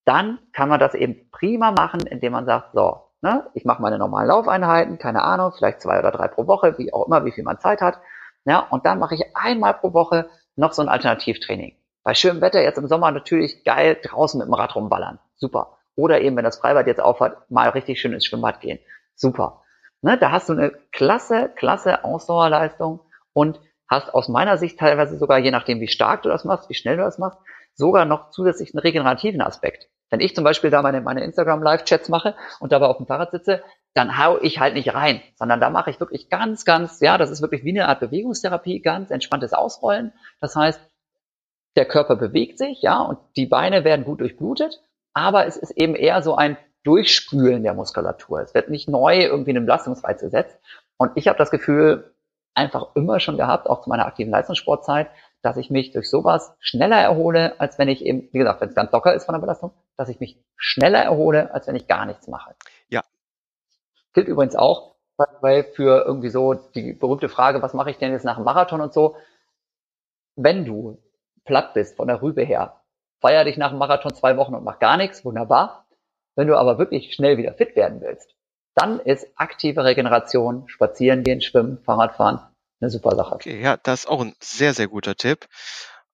dann kann man das eben prima machen, indem man sagt, so, ne, ich mache meine normalen Laufeinheiten, keine Ahnung, vielleicht zwei oder drei pro Woche, wie auch immer, wie viel man Zeit hat. Ja, und dann mache ich einmal pro Woche noch so ein Alternativtraining. Bei schönem Wetter jetzt im Sommer natürlich geil draußen mit dem Rad rumballern. Super. Oder eben, wenn das Freibad jetzt aufhat, mal richtig schön ins Schwimmbad gehen. Super. Ne, da hast du eine klasse, klasse Ausdauerleistung und hast aus meiner Sicht teilweise sogar, je nachdem wie stark du das machst, wie schnell du das machst, sogar noch zusätzlich einen regenerativen Aspekt. Wenn ich zum Beispiel da meine, meine Instagram-Live-Chats mache und dabei auf dem Fahrrad sitze, dann hau ich halt nicht rein, sondern da mache ich wirklich ganz, ganz, ja, das ist wirklich wie eine Art Bewegungstherapie, ganz entspanntes Ausrollen. Das heißt, der Körper bewegt sich, ja, und die Beine werden gut durchblutet, aber es ist eben eher so ein Durchspülen der Muskulatur. Es wird nicht neu irgendwie in einen Belastungsreiz gesetzt. Und ich habe das Gefühl, einfach immer schon gehabt, auch zu meiner aktiven Leistungssportzeit, dass ich mich durch sowas schneller erhole, als wenn ich eben, wie gesagt, wenn es ganz locker ist von der Belastung, dass ich mich schneller erhole, als wenn ich gar nichts mache. Ja. Gilt übrigens auch, weil für irgendwie so die berühmte Frage, was mache ich denn jetzt nach dem Marathon und so, wenn du platt bist von der Rübe her, feier dich nach dem Marathon zwei Wochen und mach gar nichts, wunderbar. Wenn du aber wirklich schnell wieder fit werden willst, dann ist aktive Regeneration, spazieren gehen, schwimmen, Fahrradfahren eine super Sache. Okay, ja, das ist auch ein sehr, sehr guter Tipp.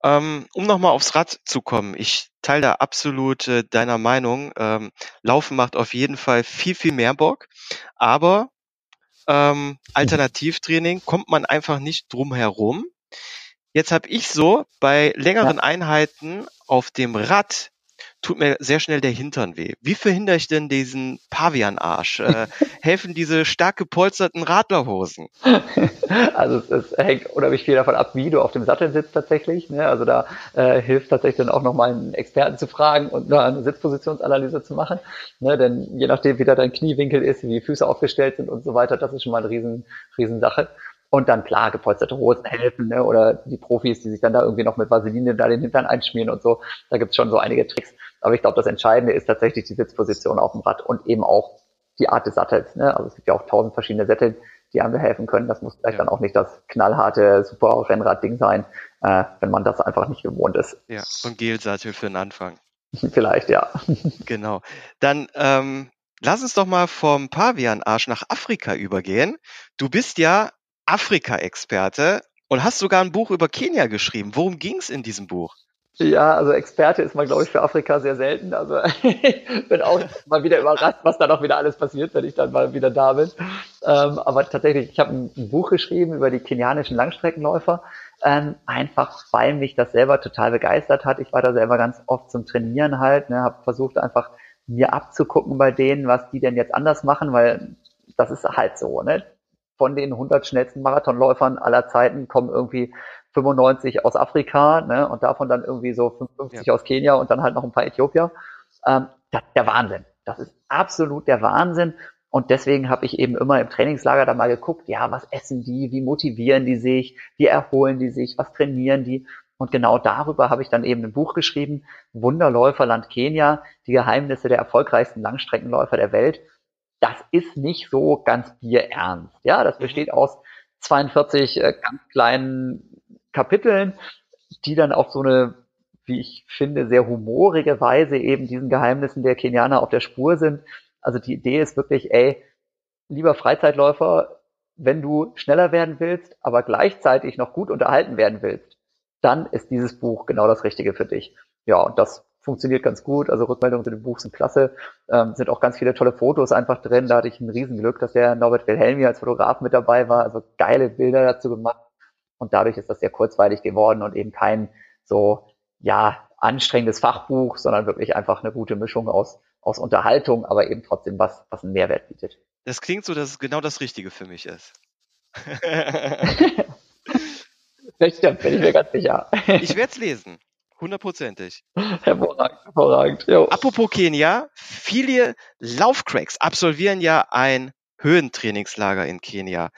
Ähm, um nochmal aufs Rad zu kommen, ich teile da absolut äh, deiner Meinung. Ähm, Laufen macht auf jeden Fall viel, viel mehr Bock, aber ähm, Alternativtraining kommt man einfach nicht drum herum. Jetzt habe ich so bei längeren ja. Einheiten auf dem Rad tut mir sehr schnell der Hintern weh. Wie verhindere ich denn diesen Pavianarsch? Äh, helfen diese stark gepolsterten Radlerhosen? Also es, es, hängt unheimlich viel davon ab, wie du auf dem Sattel sitzt tatsächlich. Ne? Also da äh, hilft tatsächlich dann auch nochmal einen Experten zu fragen und eine Sitzpositionsanalyse zu machen. Ne? Denn je nachdem, wie da dein Kniewinkel ist, wie die Füße aufgestellt sind und so weiter, das ist schon mal eine riesen, riesen Sache. Und dann klar, gepolsterte Hosen helfen, ne? oder die Profis, die sich dann da irgendwie noch mit Vaseline da den Hintern einschmieren und so. Da gibt's schon so einige Tricks. Aber ich glaube, das Entscheidende ist tatsächlich die Sitzposition auf dem Rad und eben auch die Art des Sattels. Ne? Also es gibt ja auch tausend verschiedene Sättel, die einem helfen können. Das muss vielleicht ja. dann auch nicht das knallharte super Rennrad-Ding sein, äh, wenn man das einfach nicht gewohnt ist. Ja, und Gelsattel für den Anfang. vielleicht, ja. genau. Dann ähm, lass uns doch mal vom Pavian-Arsch nach Afrika übergehen. Du bist ja Afrika-Experte und hast sogar ein Buch über Kenia geschrieben. Worum ging es in diesem Buch? Ja, also Experte ist man, glaube ich, für Afrika sehr selten. Also ich bin auch mal wieder überrascht, was da noch wieder alles passiert, wenn ich dann mal wieder da bin. Ähm, aber tatsächlich, ich habe ein, Buch geschrieben über die kenianischen Langstreckenläufer, ähm, einfach weil mich das selber total begeistert hat. Ich war da selber ganz oft zum Trainieren halt, ne, habe versucht einfach mir abzugucken bei denen, was die denn jetzt anders machen, weil das ist halt so. Ne? Von den 100 schnellsten Marathonläufern aller Zeiten kommen irgendwie 95 aus Afrika ne, und davon dann irgendwie so 55 ja. aus Kenia und dann halt noch ein paar Äthiopier. Ähm, das ist der Wahnsinn. Das ist absolut der Wahnsinn. Und deswegen habe ich eben immer im Trainingslager da mal geguckt, ja, was essen die, wie motivieren die sich, wie erholen die sich, was trainieren die. Und genau darüber habe ich dann eben ein Buch geschrieben, Wunderläuferland Kenia, die Geheimnisse der erfolgreichsten Langstreckenläufer der Welt. Das ist nicht so ganz bierernst. Ja, das mhm. besteht aus 42 äh, ganz kleinen Kapiteln, die dann auf so eine, wie ich finde, sehr humorige Weise eben diesen Geheimnissen der Kenianer auf der Spur sind. Also die Idee ist wirklich, ey, lieber Freizeitläufer, wenn du schneller werden willst, aber gleichzeitig noch gut unterhalten werden willst, dann ist dieses Buch genau das Richtige für dich. Ja, und das funktioniert ganz gut. Also Rückmeldungen zu dem Buch sind klasse. Ähm, sind auch ganz viele tolle Fotos einfach drin. Da hatte ich ein Riesenglück, dass der Norbert Wilhelmi als Fotograf mit dabei war. Also geile Bilder dazu gemacht. Und dadurch ist das sehr kurzweilig geworden und eben kein so, ja, anstrengendes Fachbuch, sondern wirklich einfach eine gute Mischung aus, aus Unterhaltung, aber eben trotzdem was, was einen Mehrwert bietet. Das klingt so, dass es genau das Richtige für mich ist. das stimmt, bin ich mir ganz sicher. ich werde es lesen. Hundertprozentig. Hervorragend, hervorragend. Jo. Apropos Kenia, viele Laufcracks absolvieren ja ein Höhentrainingslager in Kenia.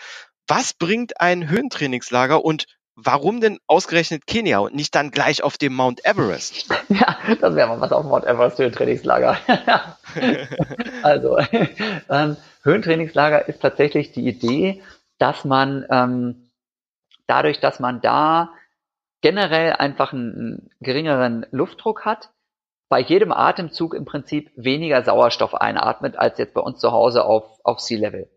Was bringt ein Höhentrainingslager und warum denn ausgerechnet Kenia und nicht dann gleich auf dem Mount Everest? Ja, das wäre mal was auf Mount Everest Höhentrainingslager. also, ähm, Höhentrainingslager ist tatsächlich die Idee, dass man ähm, dadurch, dass man da generell einfach einen, geringeren Luftdruck hat, bei jedem Atemzug im Prinzip weniger Sauerstoff einatmet als jetzt bei uns zu Hause auf, auf Sea Level.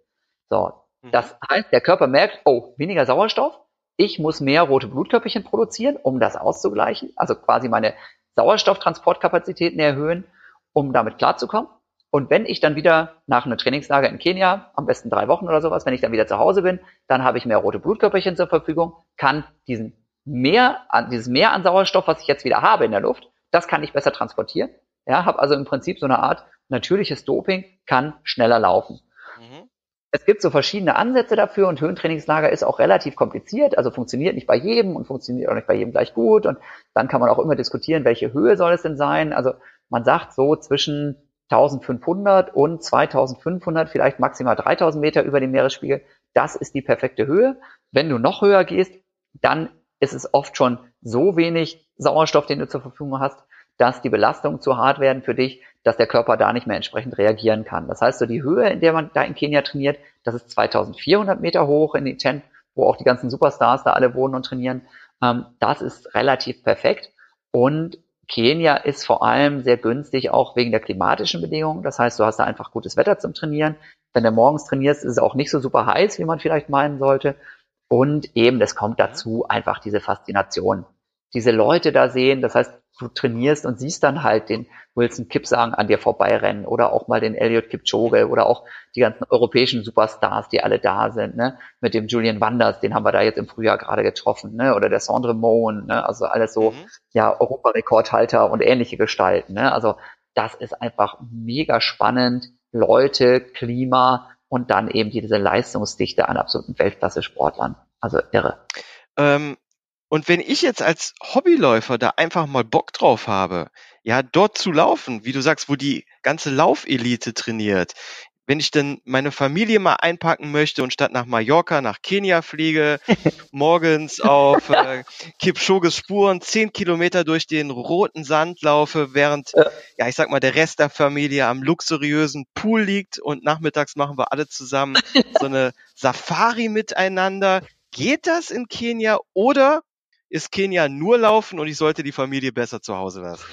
So. Mhm. Das heißt, der Körper merkt, oh, weniger Sauerstoff, ich muss mehr rote Blutkörperchen produzieren, um das auszugleichen, also quasi meine Sauerstofftransportkapazitäten erhöhen, um damit klarzukommen. Und wenn ich dann wieder nach einem Trainingslager in Kenia, am besten drei Wochen oder sowas, wenn ich dann wieder zu Hause bin, dann habe ich mehr rote Blutkörperchen zur Verfügung, kann diesen mehr an, dieses Mehr an Sauerstoff, was ich jetzt wieder habe in der Luft, das kann ich besser transportieren. Ja, habe also im Prinzip so eine Art natürliches Doping, kann schneller laufen. Mhm. Es gibt so verschiedene Ansätze dafür und Höhentrainingslager ist auch relativ kompliziert, also funktioniert nicht bei jedem und funktioniert auch nicht bei jedem gleich gut und dann kann man auch immer diskutieren, welche Höhe soll es denn sein. Also man sagt so zwischen 1500 und 2500, vielleicht maximal 3000 Meter über dem Meeresspiegel, das ist die perfekte Höhe. Wenn du noch höher gehst, dann ist es oft schon so wenig Sauerstoff, den du zur Verfügung hast, dass die Belastungen zu hart werden für dich, dass der Körper da nicht mehr entsprechend reagieren kann. Das heißt, so die Höhe, in der man da in Kenia trainiert, das ist 2400 Meter hoch in Iten, wo auch die ganzen Superstars da alle wohnen und trainieren. Ähm, das ist relativ perfekt. Und Kenia ist vor allem sehr günstig, auch wegen der klimatischen Bedingungen. Das heißt, du hast da einfach gutes Wetter zum Trainieren. Wenn du morgens trainierst, ist es auch nicht so super heiß, wie man vielleicht meinen sollte. Und eben, es kommt dazu einfach diese Faszination. Diese Leute da sehen, das heißt, du trainierst und siehst dann halt den Wilson Kipsang an dir vorbeirennen oder auch mal den Elliot Kipchoge oder auch die ganzen europäischen Superstars, die alle da sind, ne? Mit dem Julian Wanders, den haben wir da jetzt im Frühjahr gerade getroffen, ne? Oder der Sandre Moen, ne? Also alles so, mhm. ja, Europarekordhalter und ähnliche Gestalten, ne? Also das ist einfach mega spannend. Leute, Klima, und dann eben diese Leistungsdichte an absoluten Weltklasse-Sportlern. Also irre. Ähm, und wenn ich jetzt als Hobbyläufer da einfach mal Bock drauf habe, ja, dort zu laufen, wie du sagst, wo die ganze Laufelite trainiert, wenn ich dann meine Familie mal einpacken möchte und statt nach Mallorca nach Kenia fliege, morgens auf äh, Kipchoges Spuren zehn Kilometer durch den roten Sand laufe, während, ja. ja, ich sag mal, der Rest der Familie am luxuriösen Pool liegt und nachmittags machen wir alle zusammen so eine Safari miteinander. Geht das in Kenia oder ist Kenia nur laufen und ich sollte die Familie besser zu Hause lassen?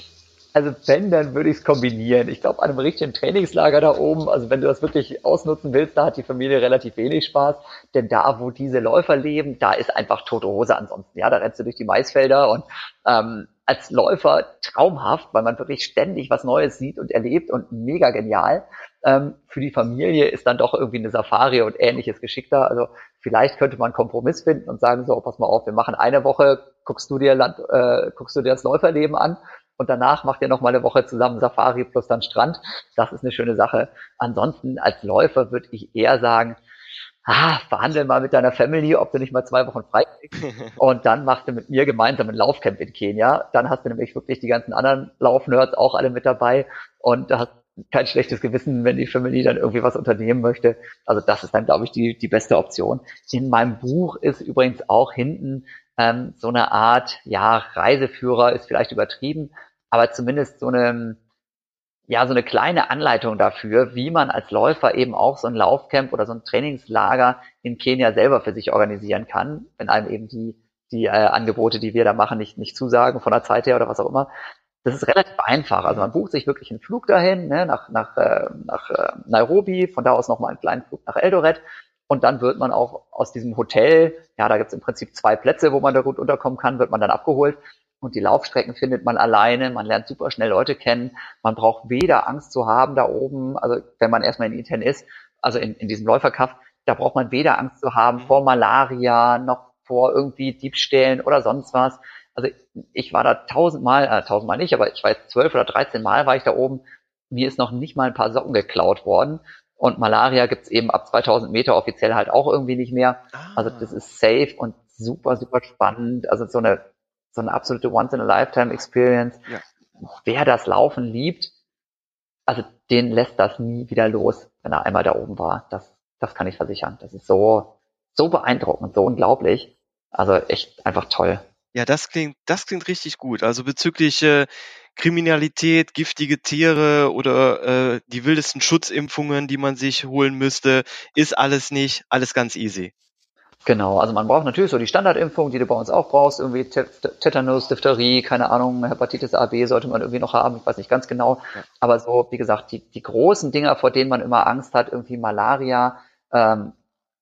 Also wenn, dann würde ich es kombinieren. Ich glaube, an einem richtigen Trainingslager da oben, also wenn du das wirklich ausnutzen willst, da hat die Familie relativ wenig Spaß. Denn da, wo diese Läufer leben, da ist einfach tote Hose ansonsten. Ja, da rennst du durch die Maisfelder und ähm, als Läufer traumhaft, weil man wirklich ständig was Neues sieht und erlebt und mega genial. Ähm, für die Familie ist dann doch irgendwie eine Safari und ähnliches geschickter. Also vielleicht könnte man einen Kompromiss finden und sagen so, pass mal auf, wir machen eine Woche, guckst du dir Land, äh, guckst du dir das Läuferleben an und danach macht ihr noch mal eine Woche zusammen Safari plus dann Strand. Das ist eine schöne Sache. Ansonsten als Läufer würde ich eher sagen, ah, verhandel mal mit deiner Family, ob du nicht mal zwei Wochen frei kriegst. Und dann machst du mit mir gemeinsam ein Laufcamp in Kenia. Dann hast du nämlich wirklich die ganzen anderen Laufnerds auch alle mit dabei und du hast kein schlechtes Gewissen, wenn die Family dann irgendwie was unternehmen möchte. Also das ist dann, glaube ich, die, die beste Option. In meinem Buch ist übrigens auch hinten ähm, so eine Art, ja, Reiseführer ist vielleicht übertrieben, aber zumindest so eine, ja, so eine kleine Anleitung dafür, wie man als Läufer eben auch so ein Laufcamp oder so ein Trainingslager in Kenia selber für sich organisieren kann, wenn einem eben die, die äh, Angebote, die wir da machen, nicht, nicht zusagen von der Zeit her oder was auch immer. Das ist relativ einfach. Also man bucht sich wirklich einen Flug dahin, ne, nach, nach, äh, nach äh, Nairobi, von da aus nochmal einen kleinen Flug nach Eldoret und dann wird man auch aus diesem Hotel, ja, da gibt es im Prinzip zwei Plätze, wo man da gut unterkommen kann, wird man dann abgeholt. Und die Laufstrecken findet man alleine, man lernt super schnell Leute kennen, man braucht weder Angst zu haben da oben, also wenn man erstmal in Iten ist, also in, in diesem Läuferkaff, da braucht man weder Angst zu haben vor Malaria, noch vor irgendwie Diebstählen oder sonst was. Also ich war da tausendmal, äh, tausendmal nicht, aber ich weiß zwölf oder dreizehn Mal war ich da oben. Mir ist noch nicht mal ein paar Socken geklaut worden. Und Malaria gibt's eben ab 2000 Meter offiziell halt auch irgendwie nicht mehr. Also das Ah. ist safe und super, super spannend. Also so eine, so eine absolute Once-in-a-Lifetime-Experience. Ja. Wer das Laufen liebt, also den lässt das nie wieder los, wenn er einmal da oben war. Das, das kann ich versichern. Das ist so, so beeindruckend, so unglaublich. Also echt einfach toll. Ja, das klingt, das klingt richtig gut. Also bezüglich äh, Kriminalität, giftige Tiere oder äh, die wildesten Schutzimpfungen, die man sich holen müsste, ist alles nicht, alles ganz easy. Genau, also man braucht natürlich so die Standardimpfung, die du bei uns auch brauchst, irgendwie Tet- Tetanus, Diphtherie, keine Ahnung, Hepatitis A, B sollte man irgendwie noch haben, ich weiß nicht ganz genau. Ja. Aber so, wie gesagt, die, die großen Dinger, vor denen man immer Angst hat, irgendwie Malaria, ähm,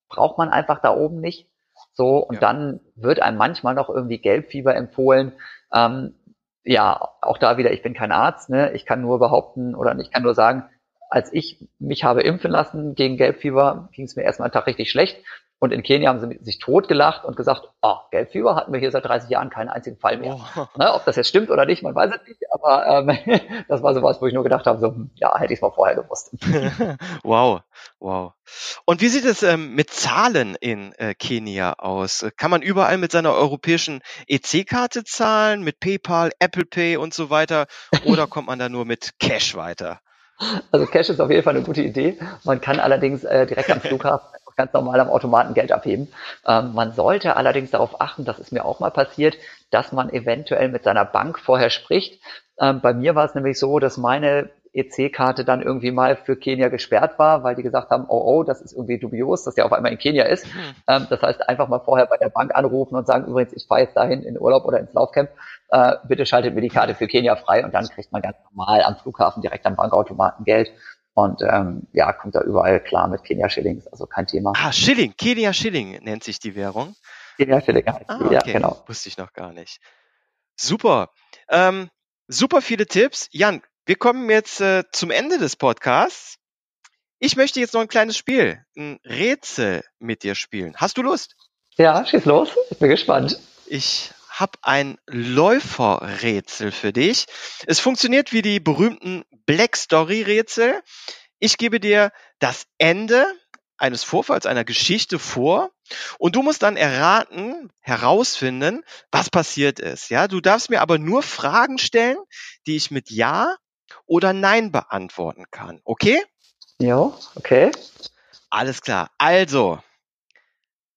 braucht man einfach da oben nicht. So, und Ja. dann wird einem manchmal noch irgendwie Gelbfieber empfohlen. Ähm, ja, auch da wieder, ich bin kein Arzt, ne? Ich kann nur behaupten oder ich kann nur sagen, als ich mich habe impfen lassen gegen Gelbfieber, ging es mir erstmal einen Tag richtig schlecht. Und in Kenia haben sie sich totgelacht und gesagt, oh, Gelbfieber hatten wir hier seit 30 Jahren keinen einzigen Fall mehr. Oh. Ne, ob das jetzt stimmt oder nicht, man weiß es nicht, aber ähm, das war sowas, wo ich nur gedacht habe, so, hm, ja, hätte ich es mal vorher gewusst. wow, wow. Und wie sieht es ähm, mit Zahlen in äh, Kenia aus? Kann man überall mit seiner europäischen EC-Karte zahlen, mit PayPal, Apple Pay und so weiter? Oder kommt man da nur mit Cash weiter? Also Cash ist auf jeden Fall eine gute Idee. Man kann allerdings äh, direkt am Flughafen ganz normal am Automaten Geld abheben. Ähm, man sollte allerdings darauf achten, das ist mir auch mal passiert, dass man eventuell mit seiner Bank vorher spricht. Ähm, bei mir war es nämlich so, dass meine EC-Karte dann irgendwie mal für Kenia gesperrt war, weil die gesagt haben, oh, oh, das ist irgendwie dubios, dass der auf einmal in Kenia ist. Ähm, das heißt, einfach mal vorher bei der Bank anrufen und sagen, übrigens, ich fahre jetzt dahin in Urlaub oder ins Laufcamp, äh, bitte schaltet mir die Karte für Kenia frei und dann kriegt man ganz normal am Flughafen direkt am Bankautomaten Geld und ähm, ja, kommt da überall klar mit Kenia Shillings, also kein Thema. Ah, Schilling, Kenia Schilling nennt sich die Währung. Kenia Shilling heißt Ah, okay. ja, genau. Wusste ich noch gar nicht. Super. Ähm, super viele Tipps. Jan, wir kommen jetzt äh, zum Ende des Podcasts. Ich möchte jetzt noch ein kleines Spiel, ein Rätsel mit dir spielen. Hast du Lust? Ja, schieß los, ich bin gespannt. Ich habe ein Läuferrätsel für dich. Es funktioniert wie die berühmten Black Story Rätsel. Ich gebe dir das Ende eines Vorfalls, einer Geschichte vor und du musst dann erraten, herausfinden, was passiert ist. Ja, du darfst mir aber nur Fragen stellen, die ich mit Ja oder Nein beantworten kann. Okay? Jo, okay. Alles klar. Also,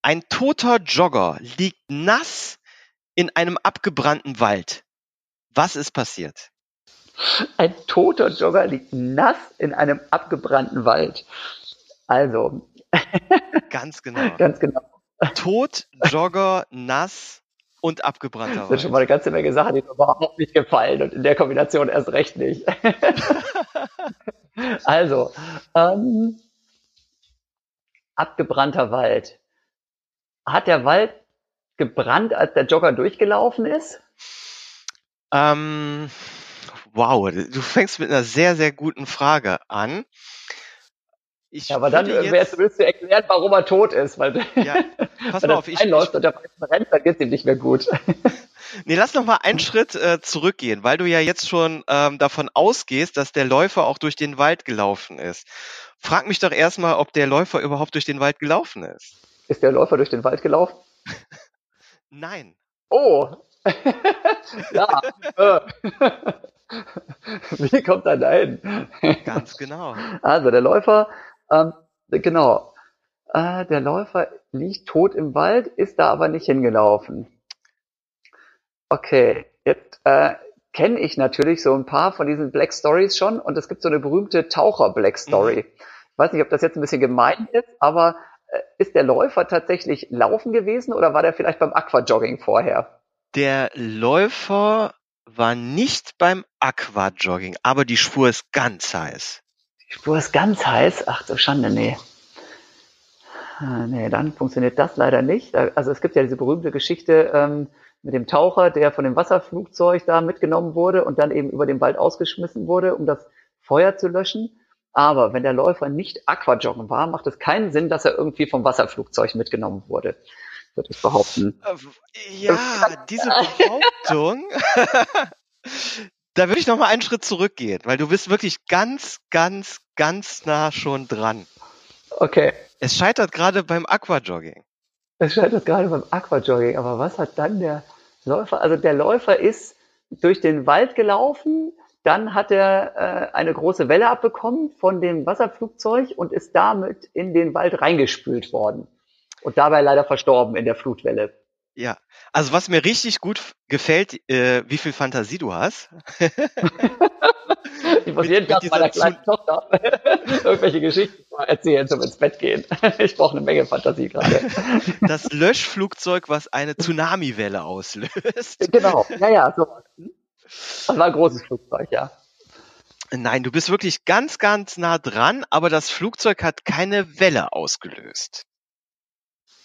ein toter Jogger liegt nass in einem abgebrannten Wald. Was ist passiert? Ein toter Jogger liegt nass in einem abgebrannten Wald. Also, Ganz genau. ganz genau. Tot, Jogger, nass und abgebrannter Das sind schon mal Wald. eine ganze Menge Sachen, die mir überhaupt nicht gefallen und in der Kombination erst recht nicht. also, ähm, abgebrannter Wald. Hat der Wald gebrannt, als der Jogger durchgelaufen ist? Ähm, wow, du fängst mit einer sehr, sehr guten Frage an. Ich Ja, aber dann äh, jetzt, zumindest zu erklären, warum er tot ist, weil ja, pass wenn mal er auf, ich, einläuft ich und der Wald brennt, dann geht's ihm nicht mehr gut. Nee, lass noch mal einen Schritt äh, zurückgehen, weil du ja jetzt schon ähm, davon ausgehst, dass der Läufer auch durch den Wald gelaufen ist. Frag mich doch erstmal, ob der Läufer überhaupt durch den Wald gelaufen ist. Ist der Läufer durch den Wald gelaufen? Nein. Oh! ja. äh. Wie kommt er dahin? Ganz genau. Also der Läufer, ähm, genau, äh, der Läufer liegt tot im Wald, ist da aber nicht hingelaufen. Okay, jetzt äh, kenne ich natürlich so ein paar von diesen Black Stories schon und es gibt so eine berühmte Taucher-Black Story. Ich weiß nicht, ob das jetzt ein bisschen gemein ist, aber ist der Läufer tatsächlich laufen gewesen oder war der vielleicht beim Aquajogging vorher? Der Läufer war nicht beim Aquajogging, aber die Spur ist ganz heiß. Die Spur ist ganz heiß. Ach du Schande, nee. Ah, Nee, dann funktioniert das leider nicht. Also es gibt ja diese berühmte Geschichte ähm, mit dem Taucher, der von dem Wasserflugzeug da mitgenommen wurde und dann eben über den Wald ausgeschmissen wurde, um das Feuer zu löschen. Aber wenn der Läufer nicht Aquajoggen war, macht es keinen Sinn, dass er irgendwie vom Wasserflugzeug mitgenommen wurde, würde ich behaupten. Äh, Ja, diese Behauptung, Da würde ich noch mal einen Schritt zurückgehen, weil du bist wirklich ganz, ganz, ganz nah schon dran. Okay. Es scheitert gerade beim Aquajogging. Es scheitert gerade beim Aquajogging, aber was hat dann der Läufer? Also der Läufer ist durch den Wald gelaufen, dann hat er äh, eine große Welle abbekommen von dem Wasserflugzeug und ist damit in den Wald reingespült worden und dabei leider verstorben in der Flutwelle. Ja, also was mir richtig gut gefällt, äh, wie viel Fantasie du hast. ich muss jeden Tag meiner kleinen Tochter irgendwelche Geschichten erzählen zum ins Bett gehen. ich brauche eine Menge Fantasie gerade. Das Löschflugzeug, was eine Tsunamiwelle auslöst. Genau, ja, ja, so. Das war ein großes Flugzeug, ja. Nein, du bist wirklich ganz, ganz nah dran, aber das Flugzeug hat keine Welle ausgelöst.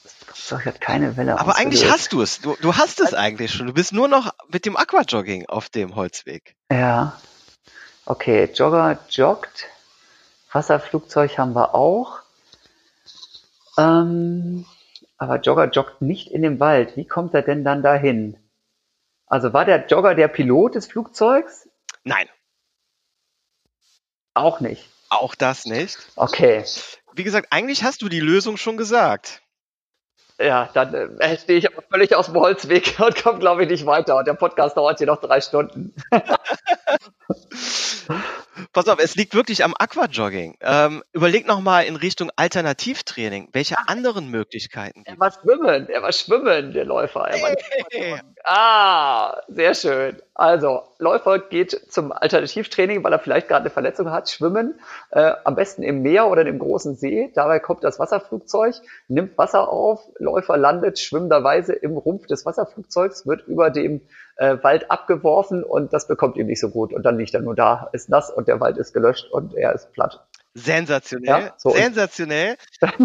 Flugzeug hat keine Welle Aber eigentlich hast du es. Du, du hast es eigentlich schon. Du bist nur noch mit dem Aquajogging auf dem Holzweg. Ja. Okay, Jogger joggt. Wasserflugzeug haben wir auch. Ähm, aber Jogger joggt nicht in dem Wald. Wie kommt er denn dann dahin? Also war der Jogger der Pilot des Flugzeugs? Nein. Auch nicht. Auch das nicht. Okay. Wie gesagt, eigentlich hast du die Lösung schon gesagt. Ja, dann äh, stehe ich aber völlig aus dem Holzweg und komme, glaube ich, nicht weiter. Und der Podcast dauert hier noch drei Stunden. Pass auf, es liegt wirklich am Aquajogging. Ähm, überleg noch mal in Richtung Alternativtraining. Welche anderen Möglichkeiten gibt es? Er war schwimmen, er war schwimmen, der Läufer. Hey. Ah, sehr schön. Also, Läufer geht zum Alternativtraining, weil er vielleicht gerade eine Verletzung hat, schwimmen, äh, am besten im Meer oder im großen See. Dabei kommt das Wasserflugzeug, nimmt Wasser auf, Läufer landet schwimmenderweise im Rumpf des Wasserflugzeugs, wird über dem äh, Wald abgeworfen und das bekommt ihm nicht so gut. Und dann liegt er nur da, ist nass und der Wald ist gelöscht und er ist platt. Sensationell. Ja, so Sensationell.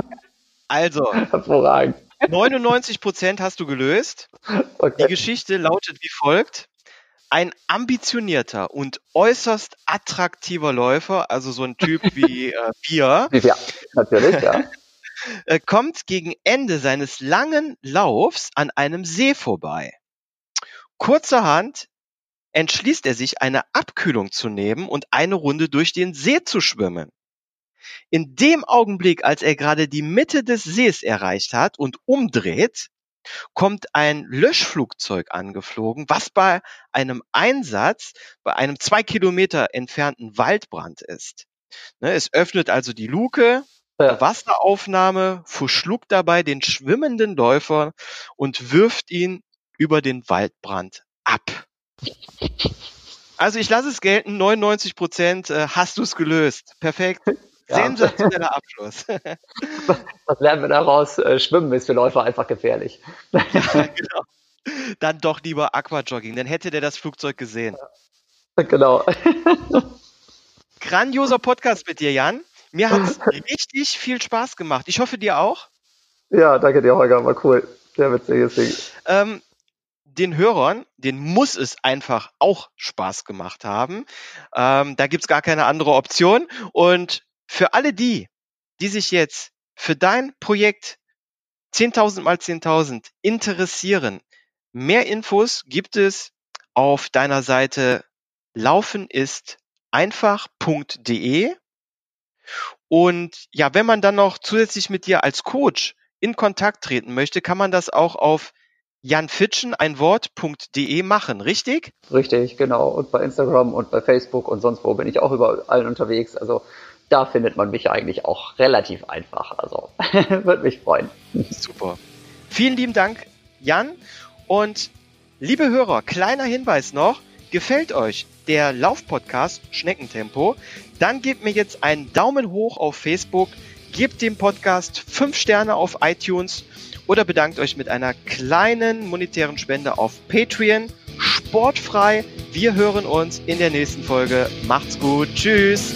Also. Hervorragend. 99 Prozent hast du gelöst. Okay. Die Geschichte lautet wie folgt. Ein ambitionierter und äußerst attraktiver Läufer, also so ein Typ wie äh, Pia, ja, natürlich, ja. Äh, kommt gegen Ende seines langen Laufs an einem See vorbei. Kurzerhand entschließt er sich, eine Abkühlung zu nehmen und eine Runde durch den See zu schwimmen. In dem Augenblick, als er gerade die Mitte des Sees erreicht hat und umdreht, kommt ein Löschflugzeug angeflogen, was bei einem Einsatz bei einem zwei Kilometer entfernten Waldbrand ist. Ne, es öffnet also die Luke, ja. Wasseraufnahme, verschluckt dabei den schwimmenden Läufer und wirft ihn über den Waldbrand ab. Also ich lasse es gelten, 99 Prozent äh, hast du es gelöst. Perfekt. Ja. Sensationeller Abschluss. Was lernen wir daraus? Äh, Schwimmen ist für Läufer einfach gefährlich. Ja, genau. Dann doch lieber Aquajogging, dann hätte der das Flugzeug gesehen. Genau. Grandioser Podcast mit dir, Jan. Mir hat es richtig viel Spaß gemacht. Ich hoffe, dir auch. Ja, danke dir, Holger. War cool. Sehr witziges Ding. Ähm, den Hörern, den muss es einfach auch Spaß gemacht haben. Ähm, da gibt's gar keine andere Option. Und für alle die, die sich jetzt für dein Projekt 10.000 mal 10.000 interessieren, mehr Infos gibt es auf deiner Seite laufenisteinfach.de. Und ja, wenn man dann noch zusätzlich mit dir als Coach in Kontakt treten möchte, kann man das auch auf janfitschen, ein Wort.de machen, richtig? Richtig, genau. Und bei Instagram und bei Facebook und sonst wo bin ich auch überall unterwegs. Also da findet man mich eigentlich auch relativ einfach. Also würde mich freuen. Super. Vielen lieben Dank, Jan. Und liebe Hörer, kleiner Hinweis noch. Gefällt euch der Laufpodcast Schneckentempo? Dann gebt mir jetzt einen Daumen hoch auf Facebook, gebt dem Podcast fünf Sterne auf iTunes oder bedankt euch mit einer kleinen monetären Spende auf Patreon. Sportfrei. Wir hören uns in der nächsten Folge. Macht's gut. Tschüss.